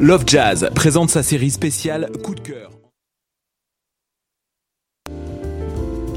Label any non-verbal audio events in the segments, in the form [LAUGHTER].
Love Jazz présente sa série spéciale Coup de cœur.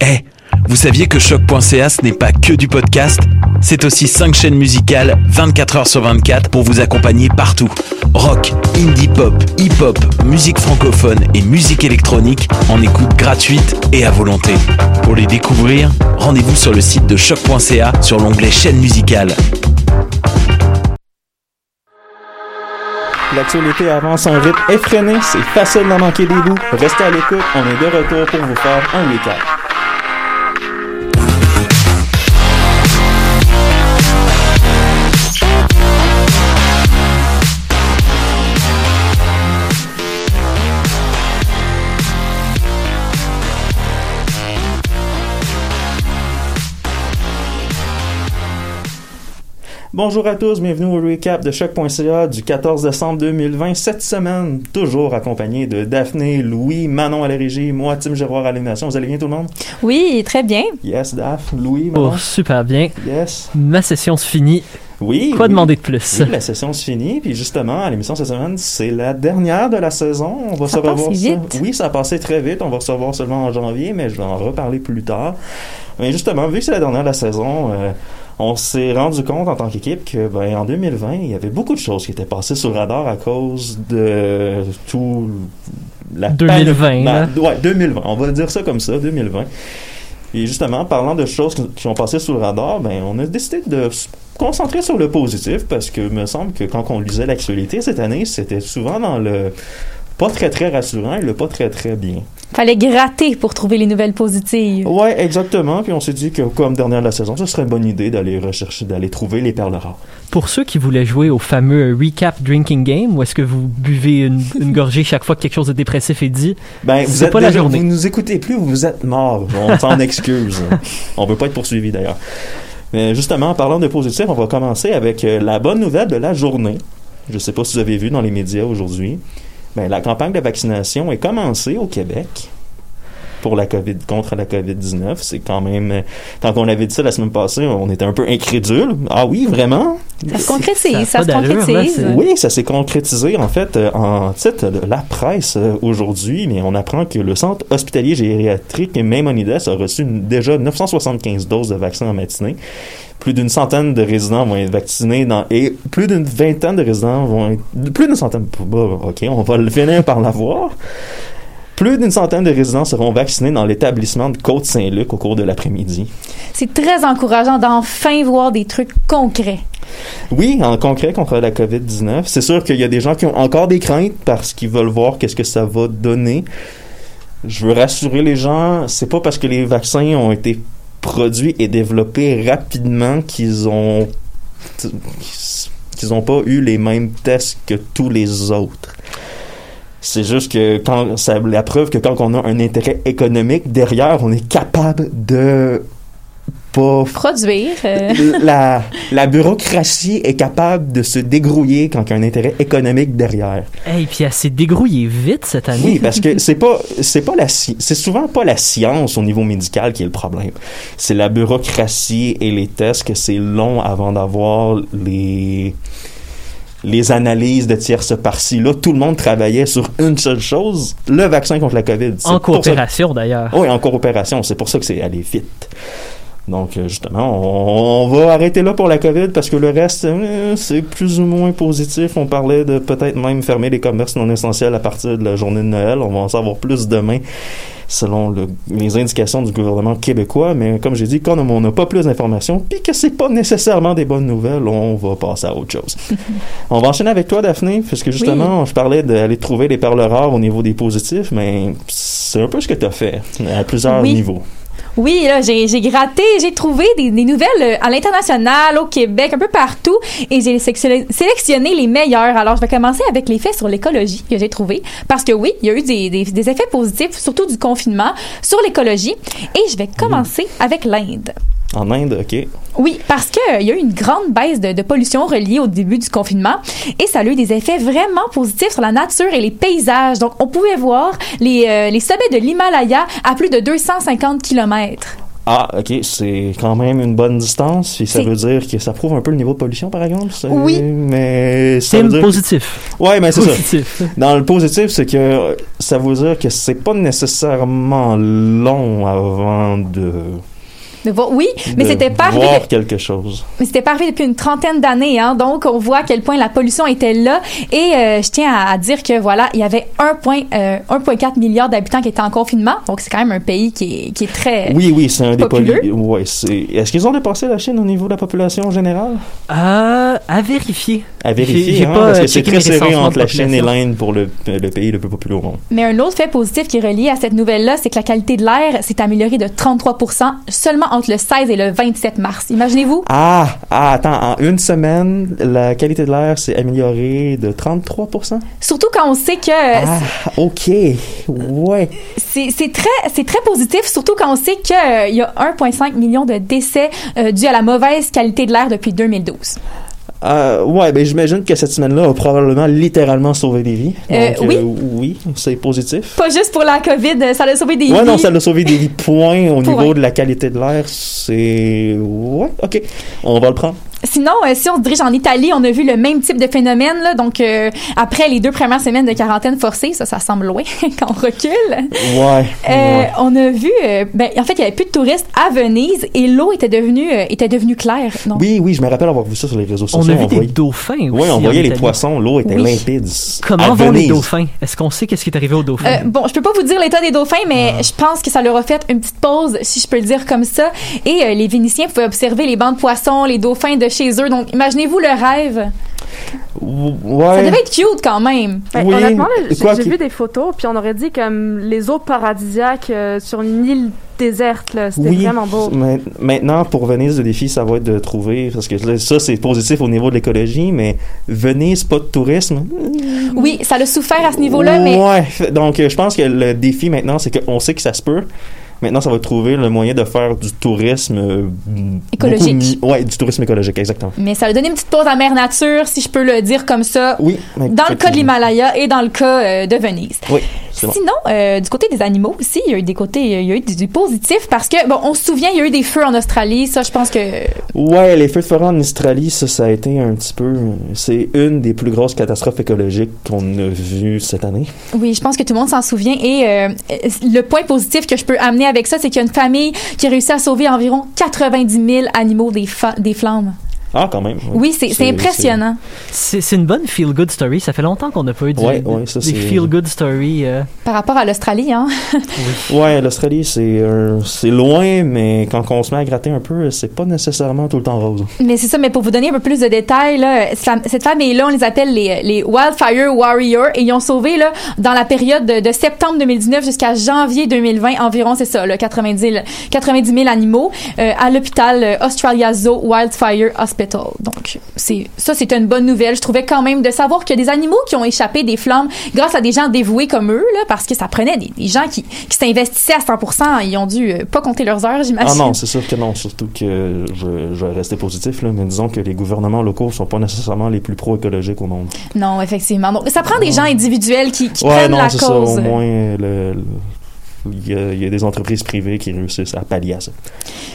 Eh, vous saviez que choc.ca ce n'est pas que du podcast C'est aussi 5 chaînes musicales 24 heures sur 24 pour vous accompagner partout. Rock, indie pop, hip-hop, musique francophone et musique électronique en écoute gratuite et à volonté. Pour les découvrir, rendez-vous sur le site de choc.ca sur l'onglet chaîne musicale. L'actualité avance en rythme effréné, c'est facile d'en manquer des bouts. Restez à l'écoute, on est de retour pour vous faire un recap. Bonjour à tous, bienvenue au recap de choc.ca du 14 décembre 2020. Cette semaine, toujours accompagné de Daphné, Louis, Manon à la régie, moi, Tim Giroir à l'animation. Vous allez bien tout le monde? Oui, très bien. Yes, Daph, Louis, Manon? Oh, super bien. Yes. Ma session se finit. Oui. Quoi oui. demander de plus? Oui, la session se finit, puis justement, à l'émission cette semaine, c'est la dernière de la saison. On va Ça se passe revoir. vite. Oui, ça a passé très vite. On va se revoir seulement en janvier, mais je vais en reparler plus tard. Mais justement, vu que c'est la dernière de la saison, euh, on s'est rendu compte en tant qu'équipe que, ben, en 2020, il y avait beaucoup de choses qui étaient passées sur le radar à cause de tout la 2020, panoplie- là. Ben, ouais, 2020. On va dire ça comme ça, 2020. Et justement, parlant de choses qui- qui ont passé sous le radar, ben, on a décidé de se concentrer sur le positif parce que me semble que quand on lisait l'actualité cette année, c'était souvent dans le pas très très rassurant et le pas très très bien. Fallait gratter pour trouver les nouvelles positives. Ouais, exactement. Puis on s'est dit que comme dernière de la saison, ce serait une bonne idée d'aller rechercher, d'aller trouver les perles rares. Pour ceux qui voulaient jouer au fameux recap drinking game, où est-ce que vous buvez une, une gorgée chaque fois que quelque chose de dépressif est dit, Ben, vous C'est êtes pas la journée. Vous nous écoutez plus, vous êtes morts. On s'en [LAUGHS] excuse. on veut pas être poursuivi d'ailleurs. Mais justement, en parlant de positif, on va commencer avec euh, la bonne nouvelle de la journée. Je sais pas si vous avez vu dans les médias aujourd'hui. Ben, la campagne de vaccination est commencée au Québec pour la COVID, contre la COVID-19. C'est quand même, euh, quand on avait dit ça la semaine passée, on était un peu incrédule. Ah oui, vraiment? Ça se Ça concrétise, ça, pas se là, concrétise. Oui, ça s'est concrétisé en fait euh, en titre de la presse euh, aujourd'hui, mais on apprend que le centre hospitalier gériatrique Maimonides a reçu une- déjà 975 doses de vaccins en matinée. Plus d'une centaine de résidents vont être vaccinés dans, et plus d'une vingtaine de résidents vont être, plus d'une centaine, bon, ok, on va le finir par l'avoir. Plus d'une centaine de résidents seront vaccinés dans l'établissement de Côte-Saint-Luc au cours de l'après-midi. C'est très encourageant d'enfin voir des trucs concrets. Oui, en concret contre la COVID-19. C'est sûr qu'il y a des gens qui ont encore des craintes parce qu'ils veulent voir qu'est-ce que ça va donner. Je veux rassurer les gens, c'est pas parce que les vaccins ont été produits et développés rapidement qu'ils ont qu'ils ont pas eu les mêmes tests que tous les autres. C'est juste que quand ça la preuve que quand on a un intérêt économique derrière, on est capable de pas Produire. euh, [LAUGHS] la, la bureaucratie est capable de se dégrouiller quand il y a un intérêt économique derrière. hey, puis elle s'est dégrouillée vite cette année. Oui, parce que [LAUGHS] c'est pas c'est pas la c'est souvent pas la science au niveau médical qui est le problème. C'est la bureaucratie et les tests que c'est long avant d'avoir les les analyses de tierces par-ci. Là, tout le monde travaillait sur une seule chose, le vaccin contre la COVID. En coopération d'ailleurs. oui, en coopération. C'est pour ça que c'est allé vite. Donc, euh, justement, on, on va arrêter là pour la COVID parce que le reste, euh, c'est plus ou moins positif. On parlait de peut-être même fermer les commerces non essentiels à partir de la journée de Noël. On va en savoir plus demain selon le- les indications du gouvernement québécois. Mais comme j'ai dit, quand on n'a pas plus d'informations, puis que c'est pas nécessairement des bonnes nouvelles, on va passer à autre chose. [LAUGHS] on va enchaîner avec toi, Daphné, puisque justement, je parlais d'aller trouver les perles rares au niveau des positifs, mais c'est un peu ce que tu as fait à plusieurs Oui. niveaux. Oui, là, j'ai j'ai gratté, j'ai trouvé des, des nouvelles euh, à l'international, au Québec, un peu partout, et j'ai sélectionné sélectionné les meilleurs. Alors, je vais commencer avec les faits sur l'écologie que j'ai trouvé, parce que oui, il y a eu des, des, des effets positifs, surtout du confinement, sur l'écologie, et je vais commencer avec l'Inde. En Inde, OK. Oui, parce qu'il y a eu une grande baisse de, de pollution reliée au début du confinement et ça a eu des effets vraiment positifs sur la nature et les paysages. Donc, on pouvait voir les, euh, les sommets de l'Himalaya à plus de 250 kilomètres. Ah, OK, c'est quand même une bonne distance, et ça C'est- veut dire que ça prouve un peu le niveau de pollution, par exemple. Oui. Mais ça veut dire... positif. Ouais, mais c'est ça. [LAUGHS] Dans le positif, c'est que ça veut dire que c'est pas nécessairement long avant de, De voir- oui, mais de c'était pas arrivé. voir quelque chose. Mais c'était pas arrivé depuis une trentaine d'années, hein. Donc, on voit à quel point la pollution était là. Et euh, je tiens à, à dire que voilà, il y avait 1 point, euh, 1,4 milliard d'habitants qui étaient en confinement. Donc, c'est quand même un pays qui est, qui est très. Oui, oui, c'est un des populeux. pollu- Ouais, c'est. Est-ce qu'ils ont dépassé la Chine au niveau de la population générale? Euh, à vérifier. À vérifier, j'ai hein, pas, parce euh, que c'est checké très serré entre de la Chine et l'Inde pour le, le pays le plus populaire au monde. Mais un autre fait positif qui est relié à cette nouvelle-là, c'est que la qualité de l'air s'est améliorée de 33% seulement entre le 16 et le 27 mars. Imaginez-vous? Ah, ah, attends, en une semaine, la qualité de l'air s'est améliorée de 33%? Surtout quand on sait que euh, Ah, ok, ouais. c'est très, c'est très positif, surtout quand on sait qu'il y a 1,5 million de décès euh, dus à la mauvaise qualité de l'air depuis 2012. Euh, ouais, ben j'imagine que cette semaine-là a probablement littéralement sauvé des vies. Euh, Donc, oui. oui, c'est positif. Pas juste pour la COVID, euh, ça a sauvé des Ouais, vies. non, ça l'a sauvé des vies. Point au Point. niveau de la qualité de l'air, c'est... Ouais, ok. On va le prendre. Sinon, euh, si on se dirige en Italie, on a vu le même type de phénomène. Là, donc, euh, après les deux premières semaines de quarantaine forcée, ça, ça semble loin [LAUGHS] quand on recule. Ouais. Euh, ouais. On a vu, euh, ben, en fait, il y avait plus de touristes à Venise et l'eau était devenue euh, était devenue claire. Donc, Oui, oui, je me rappelle avoir vu ça sur les réseaux On sociaux. a vu des voyait- dauphins aussi. Oui, on voyait les Italie. poissons, l'eau était Oui. limpide. Comment À vont les dauphins? Est-ce qu'on sait qu'est-ce qui est arrivé aux dauphins? Euh, bon, je peux pas vous dire l'état des dauphins, mais Ah. je pense que ça leur a fait une petite pause, si je peux le dire comme ça. Et euh, les Vénitiens pouvaient observer les bancs de poissons, les dauphins de chez eux. Donc, imaginez-vous le rêve. Ouais. Ça devait être cute quand même. Ben, Oui, honnêtement, j'ai vu des photos, puis on aurait dit comme les eaux paradisiaques euh, sur une île déserte. C'était Oui, vraiment beau. ma- Maintenant, pour Venise, le défi, ça va être de trouver, parce que là, ça, c'est positif au niveau de l'écologie, mais Venise, pas de tourisme. Oui, ça l'a souffert à ce niveau-là, mais Ouais, donc euh, je pense que le défi maintenant, c'est qu'on sait que ça se peut. Maintenant, ça va trouver le moyen de faire du tourisme euh, Écologique. ouais, du tourisme écologique, exactement. Mais ça a donné une petite pause à Mère Nature, si je peux le dire comme ça, Oui. dans le cas de l'Himalaya et dans le cas euh, de Venise. Oui, bon. Sinon, euh, du côté des animaux aussi, il y a eu des côtés, il y a eu du, du positif parce que, bon, on se souvient, il y a eu des feux en Australie. Ça, je pense que Ouais, les feux de forêt en Australie, ça, ça a été un petit peu. C'est une des plus grosses catastrophes écologiques qu'on a vues cette année. Oui, je pense que tout le monde s'en souvient. Et le point positif que je peux amener avec ça, c'est qu'il y a une famille qui a réussi à sauver environ 90 000 animaux des, des flammes. Ah, quand même. Oui, c'est c'est impressionnant. C'est une bonne feel-good story. Ça fait longtemps qu'on n'a pas eu du- Ouais, ouais, ça, des feel-good stories. euh, Par rapport à l'Australie, hein. [LAUGHS] Ouais, l'Australie, c'est loin, mais quand on se met à gratter un peu, c'est pas nécessairement tout le temps rose. Mais c'est ça, mais pour vous donner un peu plus de détails, là, cette famille-là, on les appelle les, les Wildfire Warriors et ils ont sauvé, là, dans la période de, de septembre 2019 jusqu'à janvier 2020, environ, c'est ça, là, 90, 000 90 000 animaux euh, à l'hôpital euh, Australia Zoo Wildfire Hospital. Donc, c'est ça, c'est une bonne nouvelle. Je trouvais quand même de savoir qu'il y a des animaux qui ont échappé des flammes grâce à des gens dévoués comme eux, là, parce que ça prenait des, des gens qui, qui s'investissaient à 100%. Ils ont dû euh, pas compter leurs heures, j'imagine. Ah non, c'est sûr que non. Surtout que je, je vais rester positif, là, mais disons que les gouvernements locaux sont pas nécessairement les plus pro-écologiques au monde. Non, effectivement. Donc, ça prend des gens individuels qui, qui ouais, prennent non, la c'est ça. Au cause. moins, le- le- il y, a, il y a des entreprises privées qui réussissent à pallier à ça.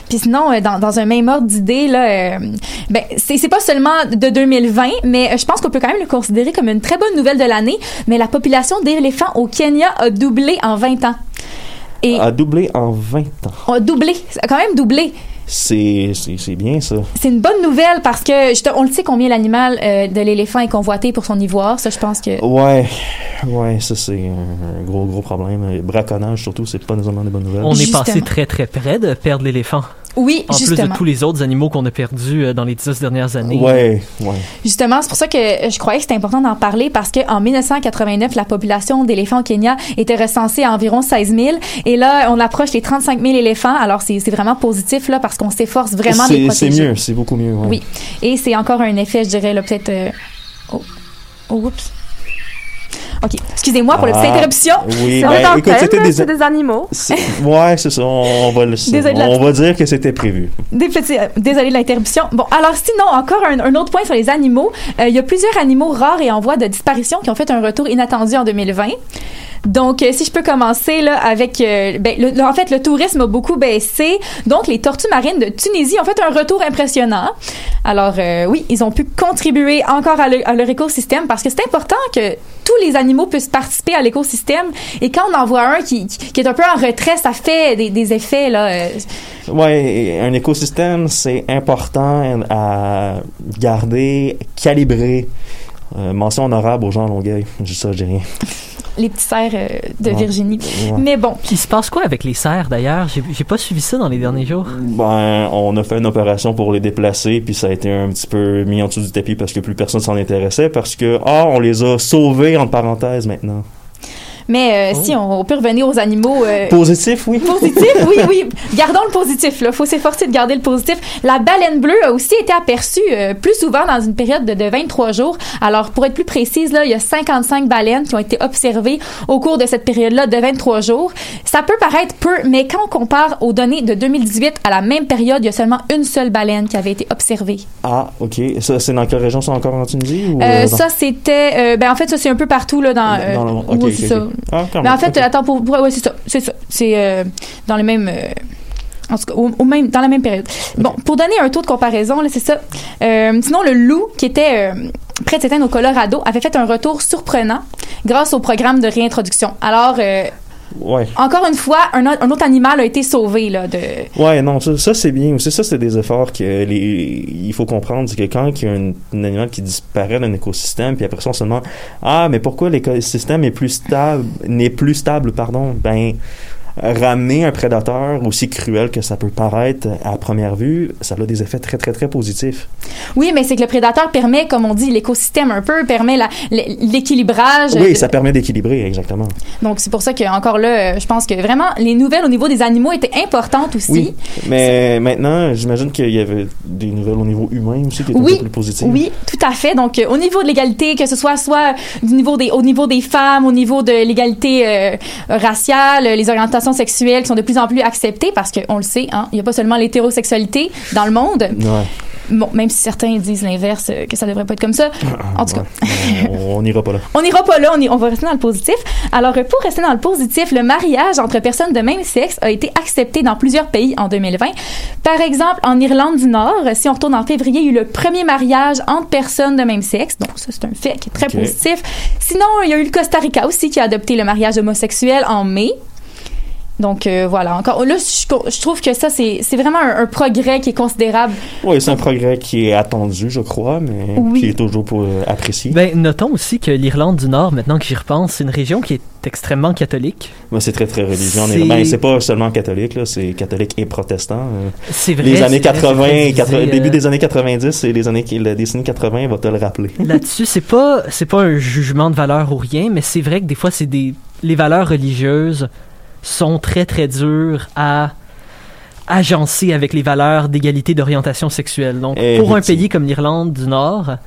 Puis sinon, euh, dans, dans un même ordre d'idée, là, euh, ben, c'est pas seulement de 2020, mais euh, je pense qu'on peut quand même le considérer comme une très bonne nouvelle de l'année. Mais la population d'éléphants au Kenya a doublé en 20 ans. Et A doublé en 20 ans. a doublé, ça a quand même doublé. C'est c'est- c'est bien, ça. C'est une bonne nouvelle parce que on le sait combien l'animal euh, de l'éléphant est convoité pour son ivoire. Ça, je pense que Ouais, ouais, ça c'est un, un gros, gros problème. Le braconnage, surtout, c'est pas nécessairement des bonnes nouvelles. on est passé très très près de perdre l'éléphant. Oui, En plus justement. de tous les autres animaux qu'on a perdus euh, dans les dix dernières années. Ouais, ouais. Justement, c'est pour ça que je croyais que c'était important d'en parler parce qu'en 1989, la population d'éléphants au Kenya était recensée à environ 16 000. Et là, on approche les 35 000 éléphants. Alors, c'est vraiment positif là parce qu'on s'efforce vraiment de les C'est mieux, c'est beaucoup mieux. ouais. Oui. Et c'est encore un effet, je dirais, là, peut-être. euh, Oh. oh, oups. OK. Excusez-moi pour la petite Ah, interruption. Oui, C'est ben, en écoute, c'était des, des animaux. c'est- Ouais, c'est ça. On va, le, [LAUGHS] Désolé on va dire que c'était prévu. Euh, désolée de l'interruption. Bon, alors sinon, encore un, un autre point sur les animaux. Euh, il y a plusieurs animaux rares et en voie de disparition qui ont fait un retour inattendu en 2020. Donc, euh, si je peux commencer là avec, euh, ben, le- en fait, le tourisme a beaucoup baissé. Donc, les tortues marines de Tunisie ont fait un retour impressionnant. Alors, euh, oui, ils ont pu contribuer encore à, le- leur écosystème parce que c'est important que tous les animaux puissent participer à l'écosystème. Et quand on en voit un qui, est un peu en retrait, ça fait des, effets là. Ouais, un écosystème, c'est important à garder, calibrer. Mention honorable aux gens à Longueuil. Juste ça, j'ai rien. Les petits cerfs euh, de Ouais. Virginie. Ouais. Mais bon, Il se passe quoi avec les cerfs d'ailleurs? J'ai j'ai pas suivi ça dans les derniers jours. Ben, on a fait une opération pour les déplacer, puis ça a été un petit peu mis en dessous du tapis parce que plus personne s'en intéressait, parce que, ah, on les a sauvés, entre parenthèses, maintenant. Mais euh, si on, on peut revenir aux animaux. euh, Positif, oui. Positif, oui, oui. [LAUGHS] Gardons le positif. Il faut s'efforcer de garder le positif. La baleine bleue a aussi été aperçue euh, plus souvent dans une période de, de 23 jours. Alors, pour être plus précise, là, il y a 55 baleines qui ont été observées au cours de cette période-là de 23 jours. Ça peut paraître peu, mais quand on compare aux données de 2018 à la même période, il y a seulement une seule baleine qui avait été observée. Ah, ok. Ça, c'est dans quelle région? C'est encore en Tunisie? Ou, Euh, euh, ça, c'était... euh, ben, en fait, ça, c'est un peu partout là, dans... dans le monde. oui, Ok, c'est ok, ça. ok. Ah, Mais en fait, pour, pour- ouais, c'est ça, c'est ça. C'est euh, dans le même. euh, en tout cas, au, au même, dans la même période. Bon, pour donner un taux de comparaison, là, c'est ça. Euh, sinon, le loup, qui était près de s'éteindre au Colorado, avait fait un retour surprenant grâce au programme de réintroduction. Alors, Ouais. encore une fois, un, autre animal a été sauvé, là, de... Ouais, non, ça, ça, c'est bien aussi. Ça, c'est des efforts que les, il faut comprendre. C'est que quand il y a un, un animal qui disparaît d'un écosystème, puis après ça, on se demande, ah, mais pourquoi l'écosystème est plus stable, n'est plus stable, pardon, ben, ramener un prédateur aussi cruel que ça peut paraître à première vue, ça a des effets très, très, très positifs. Oui, mais c'est que le prédateur permet, comme on dit, l'écosystème un peu, permet l'équilibrage. Oui, de- ça permet d'équilibrer, exactement. Donc, c'est pour ça que encore là, euh, je pense que vraiment, les nouvelles au niveau des animaux étaient importantes aussi. Oui. Mais maintenant, j'imagine qu'il y avait des nouvelles au niveau humain aussi qui étaient un Oui, peu plus positives. Oui, tout à fait. Donc, euh, au niveau de l'égalité, que ce soit soit du niveau des, au niveau des femmes, au niveau de l'égalité euh, raciale, euh, les orientations sexuelles qui sont de plus en plus acceptées, parce qu'on le sait, hein, il n'y a pas seulement l'hétérosexualité dans le monde. Ouais. Bon, même si certains disent l'inverse, euh, que ça devrait pas être comme ça. En tout cas, Ouais. on n'ira pas là. [LAUGHS] on n'ira pas là, on, y- on va rester dans le positif. Alors, euh, pour rester dans le positif, le mariage entre personnes de même sexe a été accepté dans plusieurs pays en 2020. Par exemple, en Irlande du Nord, si on retourne en février, il y a eu le premier mariage entre personnes de même sexe. Donc, ça, c'est un fait qui est très positif. Sinon, il y a eu le Costa Rica aussi qui a adopté le mariage homosexuel en mai. Donc, euh, voilà, encore. Là, je, je trouve que ça, c'est c'est vraiment un, un progrès qui est considérable. Oui, c'est un progrès qui est attendu, je crois, mais Oui. qui est toujours pour euh, apprécié. Ben, notons aussi que l'Irlande du Nord, maintenant que j'y repense, c'est une région qui est extrêmement catholique. Moi, c'est très, très religieux. en C'est- Irlande. Ben, c'est pas seulement catholique, là, c'est catholique et protestant. euh. C'est vrai. les années c'est vrai, 80, c'est quatre- précisé, début euh, des années 90 et les années, la décennie 80 va te le rappeler. [LAUGHS] Là-dessus, c'est pas c'est pas un jugement de valeur ou rien, mais c'est vrai que des fois c'est des les valeurs religieuses sont très très dures à agencer avec les valeurs d'égalité d'orientation sexuelle. Donc pour un pays comme l'Irlande du Nord,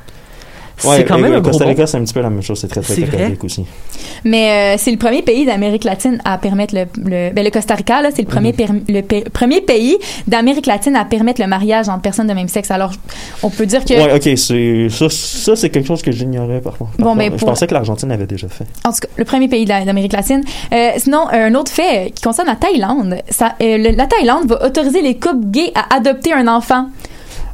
Ouais, c'est quand même un gros Costa. Rica, c'est un petit peu la même chose. C'est très, très catholique aussi. Mais euh, c'est le premier pays d'Amérique latine à permettre le, le, ben, le Costa Rica là, c'est le premier Mhm. le premier pays d'Amérique latine à permettre le mariage entre personnes de même sexe. Alors on peut dire que Ouais, ok, c'est, ça, ça c'est quelque chose que j'ignorais par contre. Par Bon, ben, Je pour- pensais que l'Argentine avait déjà fait. en tout cas le premier pays d'Amérique latine. Euh, sinon un autre fait qui concerne la Thaïlande, ça, euh, le- la Thaïlande va autoriser les couples gays à adopter un enfant.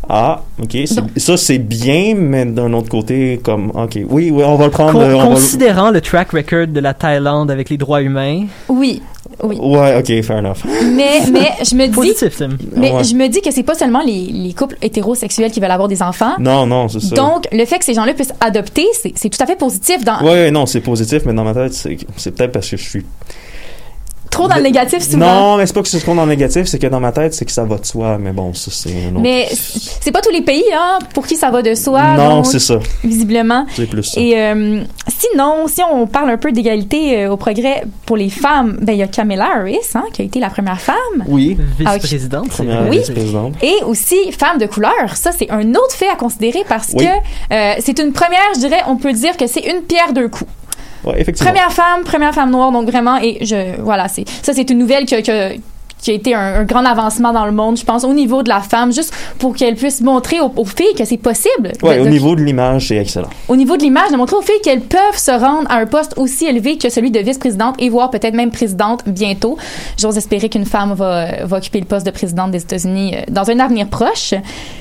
Ah, ok. ça, c'est bien, mais d'un autre côté, comme, ok. Oui, oui, on va le prendre. Con- euh, on va le- considérant le track record de la Thaïlande avec les droits humains, Oui, oui. Ouais, ok, fair enough. Mais mais je me dis positif, Tim. mais Ouais. je me dis que c'est pas seulement les, les couples hétérosexuels qui veulent avoir des enfants. Non, non, c'est ça. Donc, le fait que ces gens-là puissent adopter, c'est c'est tout à fait positif dans, Ouais, ouais, non, c'est positif, mais dans ma tête, c'est c'est peut-être parce que je suis. Trop dans le négatif souvent. Non, mais c'est pas que c'est ce qu'on est en négatif, c'est que dans ma tête, c'est que ça va de soi. Mais bon, ça, c'est un autre- Mais c'est pas tous les pays hein, pour qui ça va de soi. Non, c'est ça. visiblement. C'est plus ça. Et euh, sinon, si on parle un peu d'égalité euh, au progrès pour les femmes, ben il y a Kamala Harris, hein, qui a été la première femme. Oui, Vice-présidente, c'est première vrai. Oui. vice-présidente. Et aussi femme de couleur. Ça, c'est un autre fait à considérer parce Oui. que euh, c'est une première, je dirais, on peut dire que c'est une pierre deux coups. Première femme, première femme noire, donc vraiment, et je, voilà, c'est, ça, c'est une nouvelle que, que- qui a été un, un grand avancement dans le monde, je pense, au niveau de la femme, juste pour qu'elle puisse montrer aux, aux filles que c'est possible. De- au de- niveau de l'image, c'est excellent. au niveau de l'image, de montrer aux filles qu'elles peuvent se rendre à un poste aussi élevé que celui de vice-présidente et voire peut-être même présidente bientôt. J'ose espérer qu'une femme va, va occuper le poste de présidente des États-Unis euh, dans un avenir proche.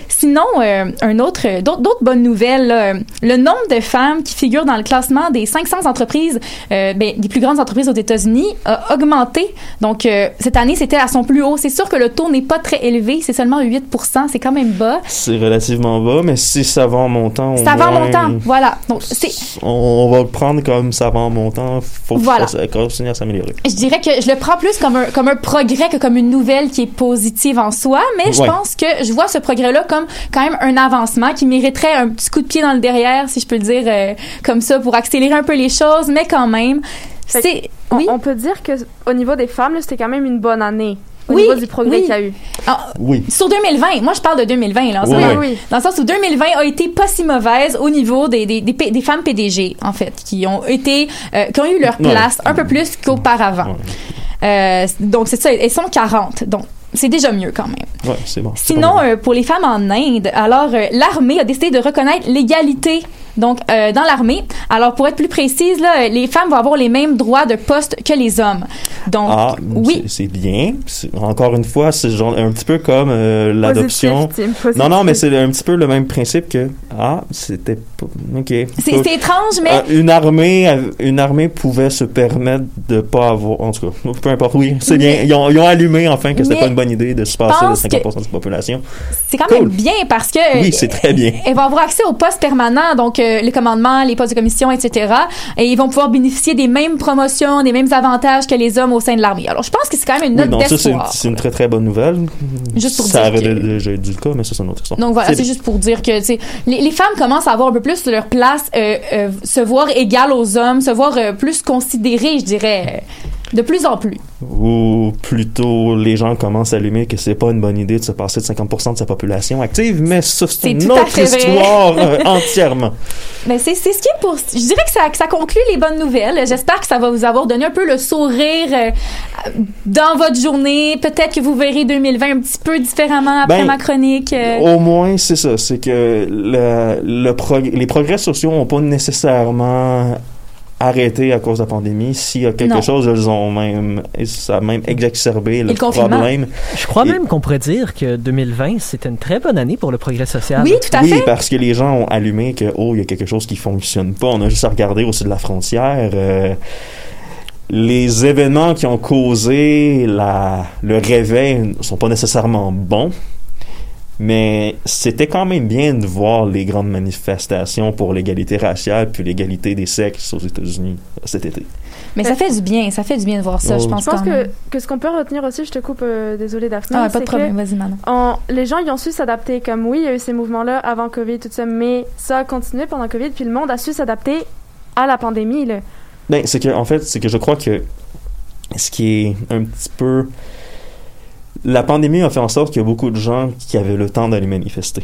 Sinon, euh, un autre, d'autres, bonnes nouvelles. là, euh, le nombre de femmes qui figurent dans le classement des 500 entreprises, euh, ben, des plus grandes entreprises aux États-Unis, a augmenté. Donc, euh, cette année, c'était à son plus haut. C'est sûr que le taux n'est pas très élevé, c'est seulement 8 C'est quand même bas. C'est relativement bas, mais si ça va en montant. au Ça va en montant, voilà. Donc, c'est, On, va le prendre comme ça va en montant. Faut Voilà. faut continuer à s'améliorer. Je dirais que je le prends plus comme un, comme un progrès que comme une nouvelle qui est positive en soi, mais je Ouais. pense que je vois ce progrès-là comme quand même un avancement qui mériterait un petit coup de pied dans le derrière, si je peux le dire euh, comme ça, pour accélérer un peu les choses, mais quand même, c'est... On, Oui, on peut dire que au niveau des femmes, là, c'était quand même une bonne année. Au Oui, niveau du progrès oui. qu'il y a eu. Ah, Oui. sur 2020, moi je parle de 2020, là, en ce Ouais. moment. Oui. Dans le sens où 2020 a été pas si mauvaise au niveau des, des, des, P- des femmes PDG, en fait, qui ont été, euh, qui ont eu leur place un peu plus qu'auparavant. Euh, donc c'est ça, elles sont 40, donc c'est déjà mieux quand même. Ouais, c'est bon. C'est Sinon, euh, pour les femmes en Inde, alors euh, l'armée a décidé de reconnaître l'égalité. Donc, euh, dans l'armée, alors pour être plus précise, là, les femmes vont avoir les mêmes droits de poste que les hommes. Donc, Ah, oui, c'est- bien. Encore une fois, c'est genre un petit peu comme euh, l'adoption. Non, non, mais c'est un petit peu le même principe que ah, c'était pas ok. c'est étrange, mais Euh, une armée, une armée pouvait se permettre de pas avoir, en tout cas, [LAUGHS] peu importe. Oui, c'est bien. Ils ont, ils ont allumé enfin que c'était pas une bonne idée de se passer de pense que- 50% de la population. c'est quand cool. même bien parce que Oui, c'est très bien. elles vont avoir accès aux postes permanents, donc les commandements, les postes de commission, etc. Et ils vont pouvoir bénéficier des mêmes promotions, des mêmes avantages que les hommes au sein de l'armée. Alors, je pense que c'est quand même une Oui, note c'est une, d'espoir. c'est une très très bonne nouvelle. Juste pour ça dire aurait que- déjà dû le cas, mais ça c'est une autre histoire. Donc voilà, c'est juste pour dire que les, les femmes commencent à avoir un peu plus leur place, euh, euh, se voir égales aux hommes, se voir euh, plus considérées, je dirais, de plus en plus. Ou plutôt, les gens commencent à allumer que c'est pas une bonne idée de se passer de 50% de sa population active, mais ça c'est une autre histoire euh, entièrement. [LAUGHS] Mais c'est c'est ce qui est pour. Je dirais que ça, que ça conclut les bonnes nouvelles. J'espère que ça va vous avoir donné un peu le sourire euh, dans votre journée. Peut-être que vous verrez 2020 un petit peu différemment après Ben, ma chronique. euh. Au moins, c'est ça. C'est que le, le prog- les progrès sociaux n'ont pas nécessairement arrêté à cause de la pandémie. S'il y a quelque Non. chose, ils ont même, ça a même exacerbé le, confinement. problème. Je crois Et- même qu'on pourrait dire que 2020, c'était une très bonne année pour le progrès social. Oui, tout à oui, fait. parce que les gens ont allumé que, oh, il y a quelque chose qui fonctionne pas. On a juste à regarder au-dessus de la frontière. euh, les événements qui ont causé la, le réveil ne sont pas nécessairement bons. Mais c'était quand même bien de voir les grandes manifestations pour l'égalité raciale puis l'égalité des sexes aux États-Unis cet été. Mais ça fait du bien. Ça fait du bien de voir ça, Oh. je pense, Je pense que, que ce qu'on peut retenir aussi, je te coupe, euh, désolé Daphné, Ah, pas de problème. Vas-y, Manon. on- les gens ils ont su s'adapter. Comme oui, il y a eu ces mouvements-là avant Covid, tout ça, mais ça a continué pendant Covid, puis le monde a su s'adapter à la pandémie. Là. Ben, c'est que, en fait, c'est que je crois que ce qui est un petit peu. La pandémie a fait en sorte qu'il y a beaucoup de gens qui avaient le temps d'aller manifester.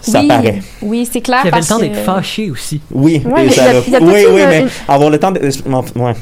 Ça oui, paraît. Oui, c'est clair. Qui avait le temps que- d'être fâché aussi. Oui, Ouais, mais ça il il oui, oui, une- mais une- avoir le temps d'être, ouais.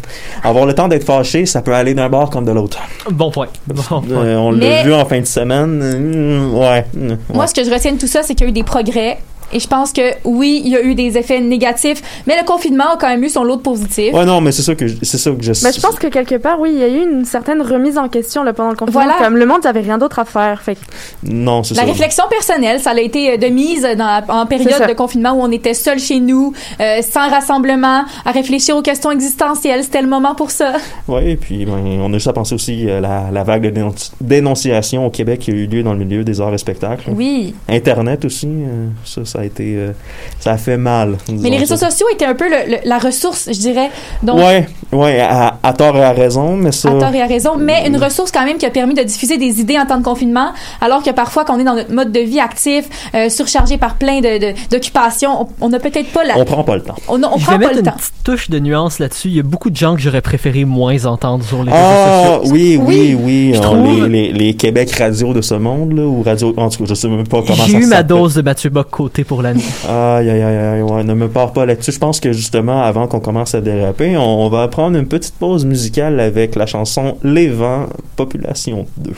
avoir le temps d'être fâché, ça peut aller d'un bord comme de l'autre. Bon point. Bon point. Euh, on Mais- l'a vu en fin de semaine. euh, ouais. euh, Moi, ce que je retiens de tout ça, c'est qu'il y a eu des progrès. Et je pense que oui, il y a eu des effets négatifs, mais le confinement a quand même eu son lot de positifs. Ouais, non, mais c'est ça que je- c'est ça que je. Mais je pense que quelque part, oui, il y a eu une certaine remise en question là, pendant le confinement. Voilà. Comme le monde n'avait rien d'autre à faire. Fait non, c'est La ça. réflexion personnelle, ça a été euh, de mise dans, en période de confinement où on était seul chez nous, euh, sans rassemblement, à réfléchir aux questions existentielles. C'était le moment pour ça. Oui, et puis ben, on a juste à penser aussi à la, la vague de dénonci- dénonciation au Québec qui a eu lieu dans le milieu des arts et spectacles. Oui. Internet aussi, euh, ça, ça a été, euh, ça a fait mal. Mais les réseaux ça. sociaux étaient un peu le- le- la ressource, je dirais. Donc, ouais, Ouais, à, à tort et à raison, mais ça. à tort et à raison, mais une ressource quand même qui a permis de diffuser des idées en temps de confinement, alors que parfois, quand on est dans notre mode de vie actif, euh, surchargé par plein de- de- d'occupations, on- n'a peut-être pas la... On prend pas le temps. On, on je prend vais pas mettre le une temps. petite touche de nuance là-dessus. Il y a beaucoup de gens que j'aurais préféré moins entendre sur les Ah, réseaux sociaux. oui, oui, Oui, oui. trouve- les, les, les Québec Radio de ce monde, là, ou Radio. En tout cas, je sais même pas comment ça J'ai eu ma dose de Mathieu Bock côté pour l'année. Aïe, aïe, aïe, aïe, ouais, ne me parle pas là-dessus. Je pense que justement, avant qu'on commence à déraper, on, on va prendre une petite pause musicale avec la chanson Les Vents, Population 2.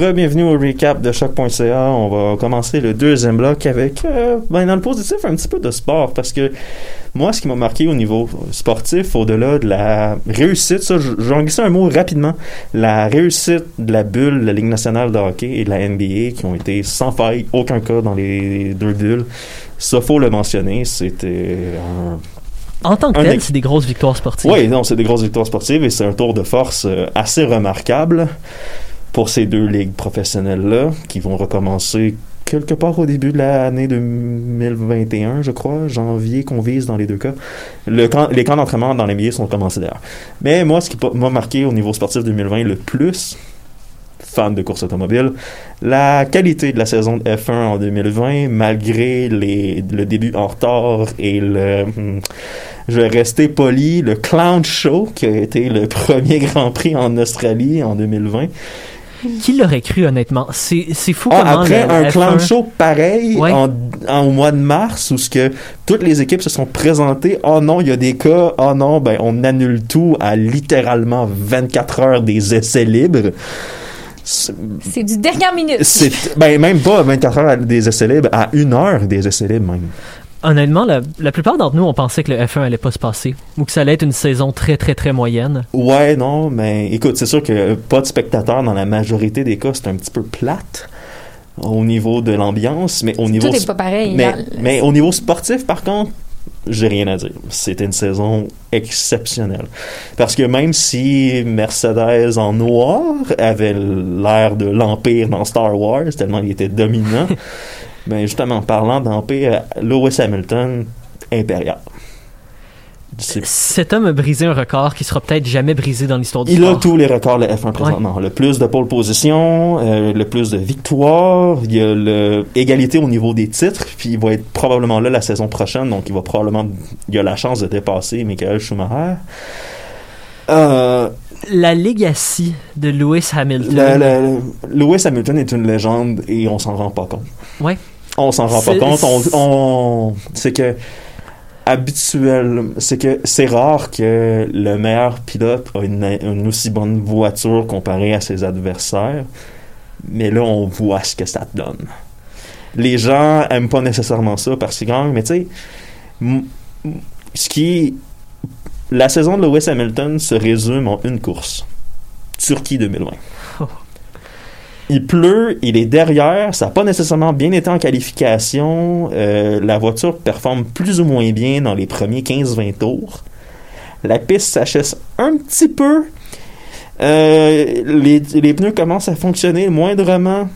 Re-bienvenue au recap de choc.ca. On va commencer le deuxième bloc avec, euh, ben, dans le positif, un petit peu de sport parce que moi, ce qui m'a marqué au niveau sportif, au-delà de la réussite, ça, je- j'en glisse un mot rapidement, la réussite de la bulle de la Ligue nationale de hockey et de la NBA qui ont été sans faille, aucun cas dans les deux bulles. Ça, faut le mentionner, c'était un En tant que tel, c'est des grosses victoires sportives. oui, non, c'est des grosses victoires sportives et c'est un tour de force euh, assez remarquable pour ces deux ligues professionnelles-là qui vont recommencer quelque part au début de l'année 2021, je crois, janvier qu'on vise dans les deux cas. Les camps d'entraînement dans les NBA sont commencés d'ailleurs. Mais moi, ce qui m'a marqué au niveau sportif 2020 le plus, fan de course automobile, la qualité de la saison de F1 en 2020, malgré les, le début en retard et le, je vais rester poli, le Clown Show, qui a été le [LAUGHS] premier Grand Prix en Australie en 2020. Qui l'aurait cru, honnêtement? C'est c'est fou Ah, comment après le un F1 Clown Show pareil Ouais. en, en- au mois de mars, où ce que toutes les équipes se sont présentées, oh non, il y a des cas, oh non, ben on annule tout à littéralement 24 heures des essais libres. C'est- C'est du dernière minute. C'est ben même pas 24 heures des essais libres, à une heure des essais libres même. Honnêtement, la, la plupart d'entre nous, on pensait que le F1 allait pas se passer. Ou que ça allait être une saison très, très, très moyenne. Ouais, non, mais écoute, c'est sûr que pas de spectateurs dans la majorité des cas, c'est un petit peu plate au niveau de l'ambiance, mais au niveau Tout est pas pareil. mais au niveau sportif, par contre, j'ai rien à dire. C'était une saison exceptionnelle. Parce que même si Mercedes en noir avait l'air de l'Empire dans Star Wars, tellement il était dominant, [LAUGHS] ben justement, en parlant d'Empire, Lewis Hamilton, impérial. Cet homme a brisé un record qui sera peut-être jamais brisé dans l'histoire du Il a tous les records de la F1 présentement. Le plus de pole position, euh, le plus de victoires, il y a l'égalité au niveau des titres, puis il va être probablement là la saison prochaine, donc il va probablement, il a la chance de dépasser Michael Schumacher. Euh, La legacy de Lewis Hamilton. le- le- Lewis Hamilton est une légende et on s'en rend pas compte. Ouais. On s'en rend pas compte. On, on- c'est que habituel, c'est que c'est rare que le meilleur pilote a une, une aussi bonne voiture comparée à ses adversaires. Mais là, on voit ce que ça te donne. Les gens aiment pas nécessairement ça parce qu'ils gagnent, mais tu sais, ce qui la saison de Lewis Hamilton se résume en une course. Turquie 2020. Il pleut, il est derrière, ça n'a pas nécessairement bien été en qualification. euh, la voiture performe plus ou moins bien dans les premiers 15-20 tours. La piste s'achève un petit peu. Euh, les, pneus commencent à fonctionner moindrement.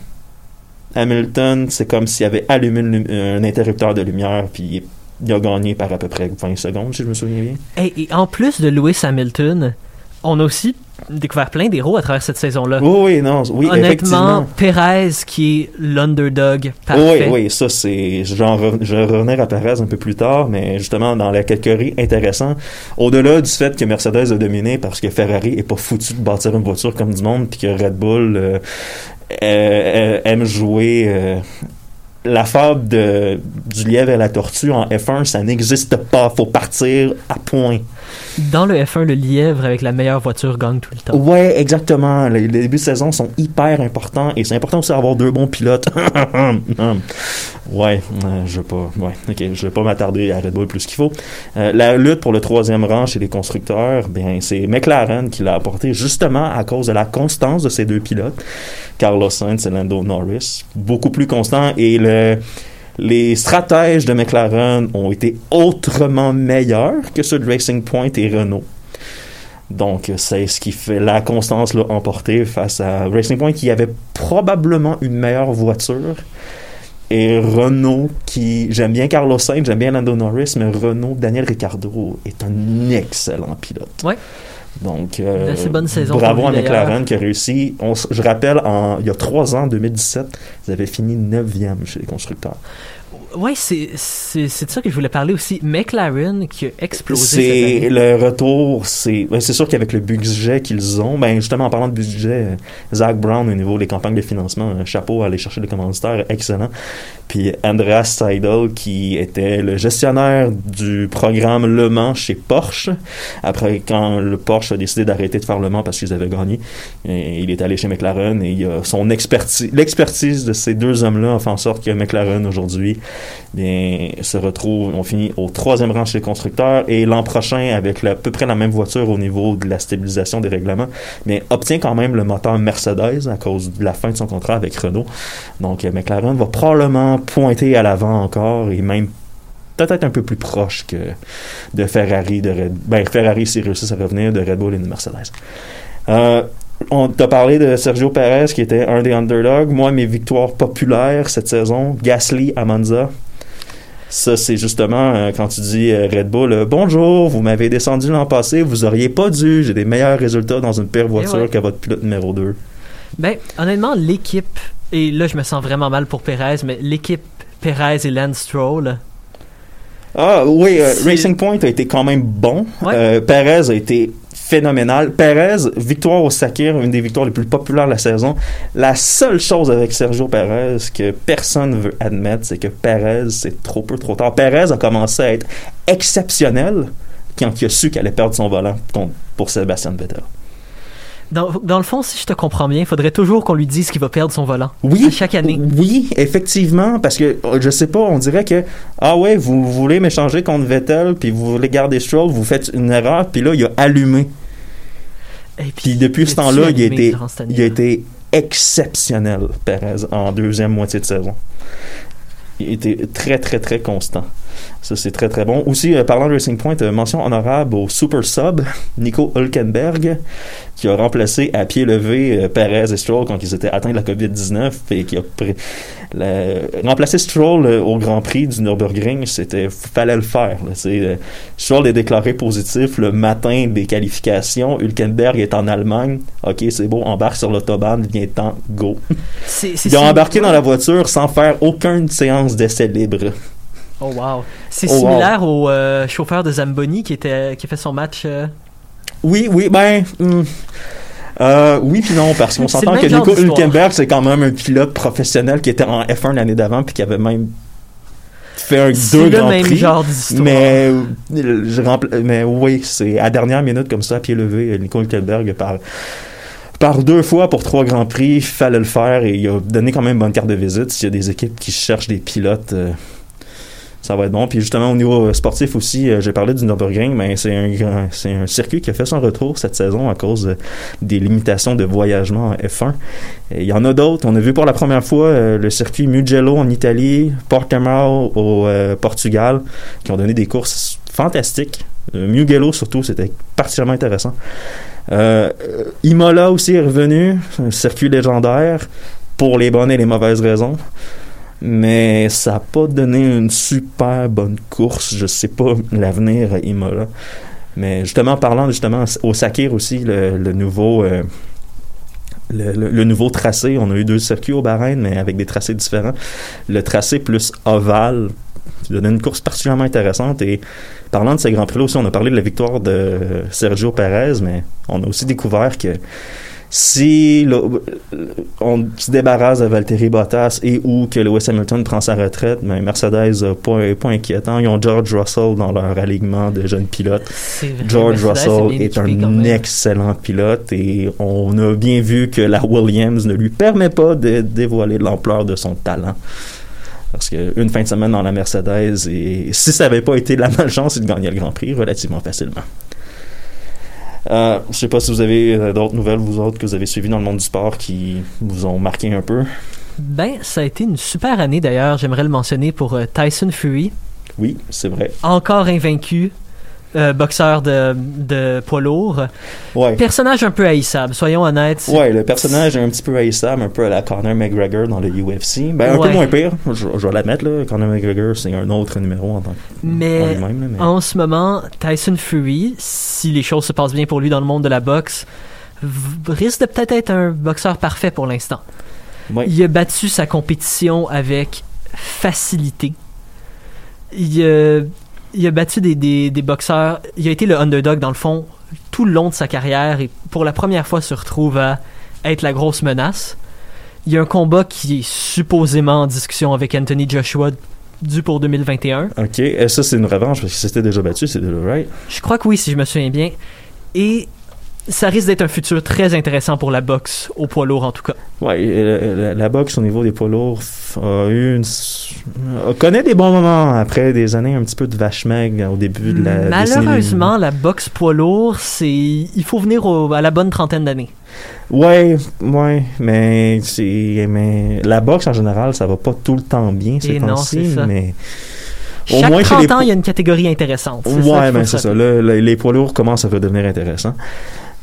Hamilton, c'est comme s'il avait allumé lum- un interrupteur de lumière, puis il a gagné par à peu près 20 secondes, si je me souviens bien. Et, et en plus de Lewis Hamilton, on a aussi découvert plein d'héros à travers cette saison-là. Oui, oui, non, oui, Honnêtement. Perez qui est l'underdog Oui, parfait. oui, ça c'est. J'en re- je vais revenir à Perez un peu plus tard, mais justement dans la catégorie intéressant, au-delà du fait que Mercedes a dominé parce que Ferrari est pas foutu de bâtir une voiture comme du monde, puis que Red Bull euh, euh, euh, aime jouer. euh, la fable de, du lièvre et la tortue en F1, ça n'existe pas. Faut partir à point. Dans le F1, le lièvre avec la meilleure voiture gagne tout le temps. Ouais, exactement. Les, les débuts de saison sont hyper importants et c'est important aussi d'avoir deux bons pilotes. [LAUGHS] ouais, euh, je vais pas. Ouais, ok, je vais pas m'attarder à Red Bull plus qu'il faut. Euh, la lutte pour le troisième rang chez les constructeurs, bien, c'est McLaren qui l'a apporté justement à cause de la constance de ces deux pilotes, Carlos Sainz et Lando Norris, beaucoup plus constant et le les stratèges de McLaren ont été autrement meilleurs que ceux de Racing Point et Renault. Donc, c'est ce qui fait la constance emportée face à Racing Point qui avait probablement une meilleure voiture. Et Renault qui. J'aime bien Carlos Sainz, j'aime bien Lando Norris, mais Renault, Daniel Ricciardo est un excellent pilote. Ouais. Donc, euh, bonne saison bravo à McLaren qui a réussi. On je rappelle, en, il y a trois ans, 2017, ils avaient fini 9e chez les constructeurs. Ouais, c'est c'est c'est de ça que je voulais parler aussi. McLaren qui a explosé. cette C'est année. le retour, c'est ben, c'est sûr qu'avec le budget qu'ils ont, ben justement en parlant de budget, euh, Zach Brown au niveau des campagnes de financement, un chapeau à aller chercher des commanditaires excellent. Puis Andreas Seidel qui était le gestionnaire du programme Le Mans chez Porsche. Après quand le Porsche a décidé d'arrêter de faire Le Mans parce qu'ils avaient gagné, et il est allé chez McLaren et il a son expertise, l'expertise de ces deux hommes-là a fait en sorte que McLaren aujourd'hui bien, se retrouve, on finit au troisième rang chez les constructeurs et l'an prochain avec à peu près la même voiture au niveau de la stabilisation des règlements, mais obtient quand même le moteur Mercedes à cause de la fin de son contrat avec Renault. Donc euh, McLaren va probablement pointer à l'avant encore et même peut-être un peu plus proche que de Ferrari, de Red, ben Ferrari s'ils réussissent à revenir de Red Bull et de Mercedes. Euh, on t'a parlé de Sergio Perez qui était un des underdogs. Moi, mes victoires populaires cette saison, Gasly à Monza. Ça, c'est justement euh, quand tu dis euh, Red Bull, euh, bonjour, vous m'avez descendu l'an passé, vous auriez pas dû, j'ai des meilleurs résultats dans une pire voiture ouais. que votre pilote numéro 2. Ben, honnêtement, l'équipe, et là je me sens vraiment mal pour Perez, mais l'équipe Perez et Lance Stroll, Ah oui, euh, Racing Point a été quand même bon. Ouais. Euh, Perez a été phénoménal. Perez, victoire au Sakir, une des victoires les plus populaires de la saison. La seule chose avec Sergio Perez que personne ne veut admettre, c'est que Perez, c'est trop peu trop tard. Perez a commencé à être exceptionnel quand il a su qu'elle allait perdre son volant pour Sébastien Vettel. dans, dans le fond, si je te comprends bien, il faudrait toujours qu'on lui dise qu'il va perdre son volant. Oui. À chaque année. Oui, effectivement, parce que euh, je sais pas, on dirait que ah ouais, vous voulez m'échanger contre Vettel, puis vous voulez garder Stroll, vous faites une erreur, puis là il a allumé. Et Puis depuis ce temps-là, il a été, il a année-là. été exceptionnel, Perez, en deuxième moitié de saison. Il était très, très, très constant. Ça, c'est très, très bon. Aussi, euh, parlant de Racing Point, euh, mention honorable au Super Sub, Nico Hülkenberg, qui a remplacé à pied levé euh, Perez et Stroll quand ils étaient atteints de la COVID-19 et qui a remplacer Stroll au Grand Prix du Nürburgring, c'était, fallait le faire. C'est, Stroll est déclaré positif le matin des qualifications. Hülkenberg est en Allemagne. OK, c'est beau, embarque sur l'autobahn, vient temps, go. C'est- c'est Ils ont embarqué dans la voiture sans faire aucune séance d'essai libre. Oh wow. C'est Oh, wow. similaire au euh, chauffeur de Zamboni qui était qui a fait son match. euh, Oui, oui, ben. hmm. Euh, oui puis non parce qu'on [LAUGHS] s'entend que Nico. Hülkenberg c'est quand même un pilote professionnel qui était en F1 l'année d'avant puis qui avait même fait un deux le grands même prix genre mais je rempla- mais oui c'est à dernière minute comme ça à pied levé Nico Hülkenberg par par deux fois pour trois grands prix, il fallait le faire et il a donné quand même une bonne carte de visite. S'il y a des équipes qui cherchent des pilotes, euh, ça va être bon. Puis justement au niveau euh, sportif aussi, euh, j'ai parlé du Nürburgring, mais c'est un c'est un circuit qui a fait son retour cette saison à cause euh, des limitations de voyagement en F1. Et il y en a d'autres. On a vu pour la première fois le circuit Mugello en Italie, Portimao au Portugal, qui ont donné des courses fantastiques. Mugello surtout, c'était particulièrement intéressant. Imola aussi est revenu, un circuit légendaire pour les bonnes et les mauvaises raisons. Mais ça n'a pas donné une super bonne course. Je sais pas l'avenir à Imola. Mais justement, parlant justement au Sakir aussi, le, le nouveau euh, le, le- le nouveau tracé, on a eu deux circuits au Bahreïn, mais avec des tracés différents. Le tracé plus ovale donnait une course particulièrement intéressante. Et parlant de ces grands prix-là aussi, on a parlé de la victoire de Sergio Perez, mais on a aussi découvert que si le- on se débarrasse de Valtteri Bottas et ou que Lewis Hamilton prend sa retraite, mais Mercedes euh, pas, pas inquiétant. Ils ont George Russell dans leur alignement de jeunes pilotes. George Mercedes Russell est quand un excellent pilote et on a bien vu que la Williams ne lui permet pas de dévoiler l'ampleur de son talent. Parce qu'une fin de semaine dans la Mercedes, et si ça n'avait pas été de la malchance, il gagnait le Grand Prix relativement facilement. Euh, je sais pas si vous avez euh, d'autres nouvelles, vous autres, que vous avez suivies dans le monde du sport qui vous ont marqué un peu. Ben, ça a été une super année d'ailleurs, j'aimerais le mentionner pour euh, Tyson Fury, Oui, c'est vrai. encore invaincu, euh, boxeur de, de poids lourd. Ouais. Personnage un peu haïssable, soyons honnêtes. Ouais, le personnage est un petit peu haïssable, un peu à la Conor McGregor dans le UFC. Ben, un Ouais. peu moins pire, je, je vais l'admettre, là. Conor McGregor, c'est un autre numéro en tant que Mais là, mais- en ce moment, Tyson Fury, si les choses se passent bien pour lui dans le monde de la boxe, risque de peut-être être un boxeur parfait pour l'instant. Ouais. Il a battu sa compétition avec facilité. il, a- il a battu des, des, des boxeurs. Il a été le underdog, dans le fond, tout le long de sa carrière et pour la première fois se retrouve à être la grosse menace. Il y a un combat qui est supposément en discussion avec Anthony Joshua dû pour 2021. Ok, et ça c'est une revanche parce que c'était déjà battu, c'est déjà right. Je crois que oui, si je me souviens bien. Et ça risque d'être un futur très intéressant pour la boxe au poids lourd, en tout cas. Euh, la, la boxe au niveau des poids lourds a eu une. connaît des bons moments après des années un petit peu de vache maigre au début de la. décennie Malheureusement, la boxe poids lourd, c'est il faut venir au- à la bonne trentaine d'années. 2000. Ouais, ouais, mais c'est mais la boxe en général, ça va pas tout le temps bien ces temps-ci, c'est ça. mais Au Chaque moins chez 30 les ans, il y a une catégorie intéressante. C'est ça qu'il ouais, ben se c'est ça. les poids lourds commencent à redevenir intéressants.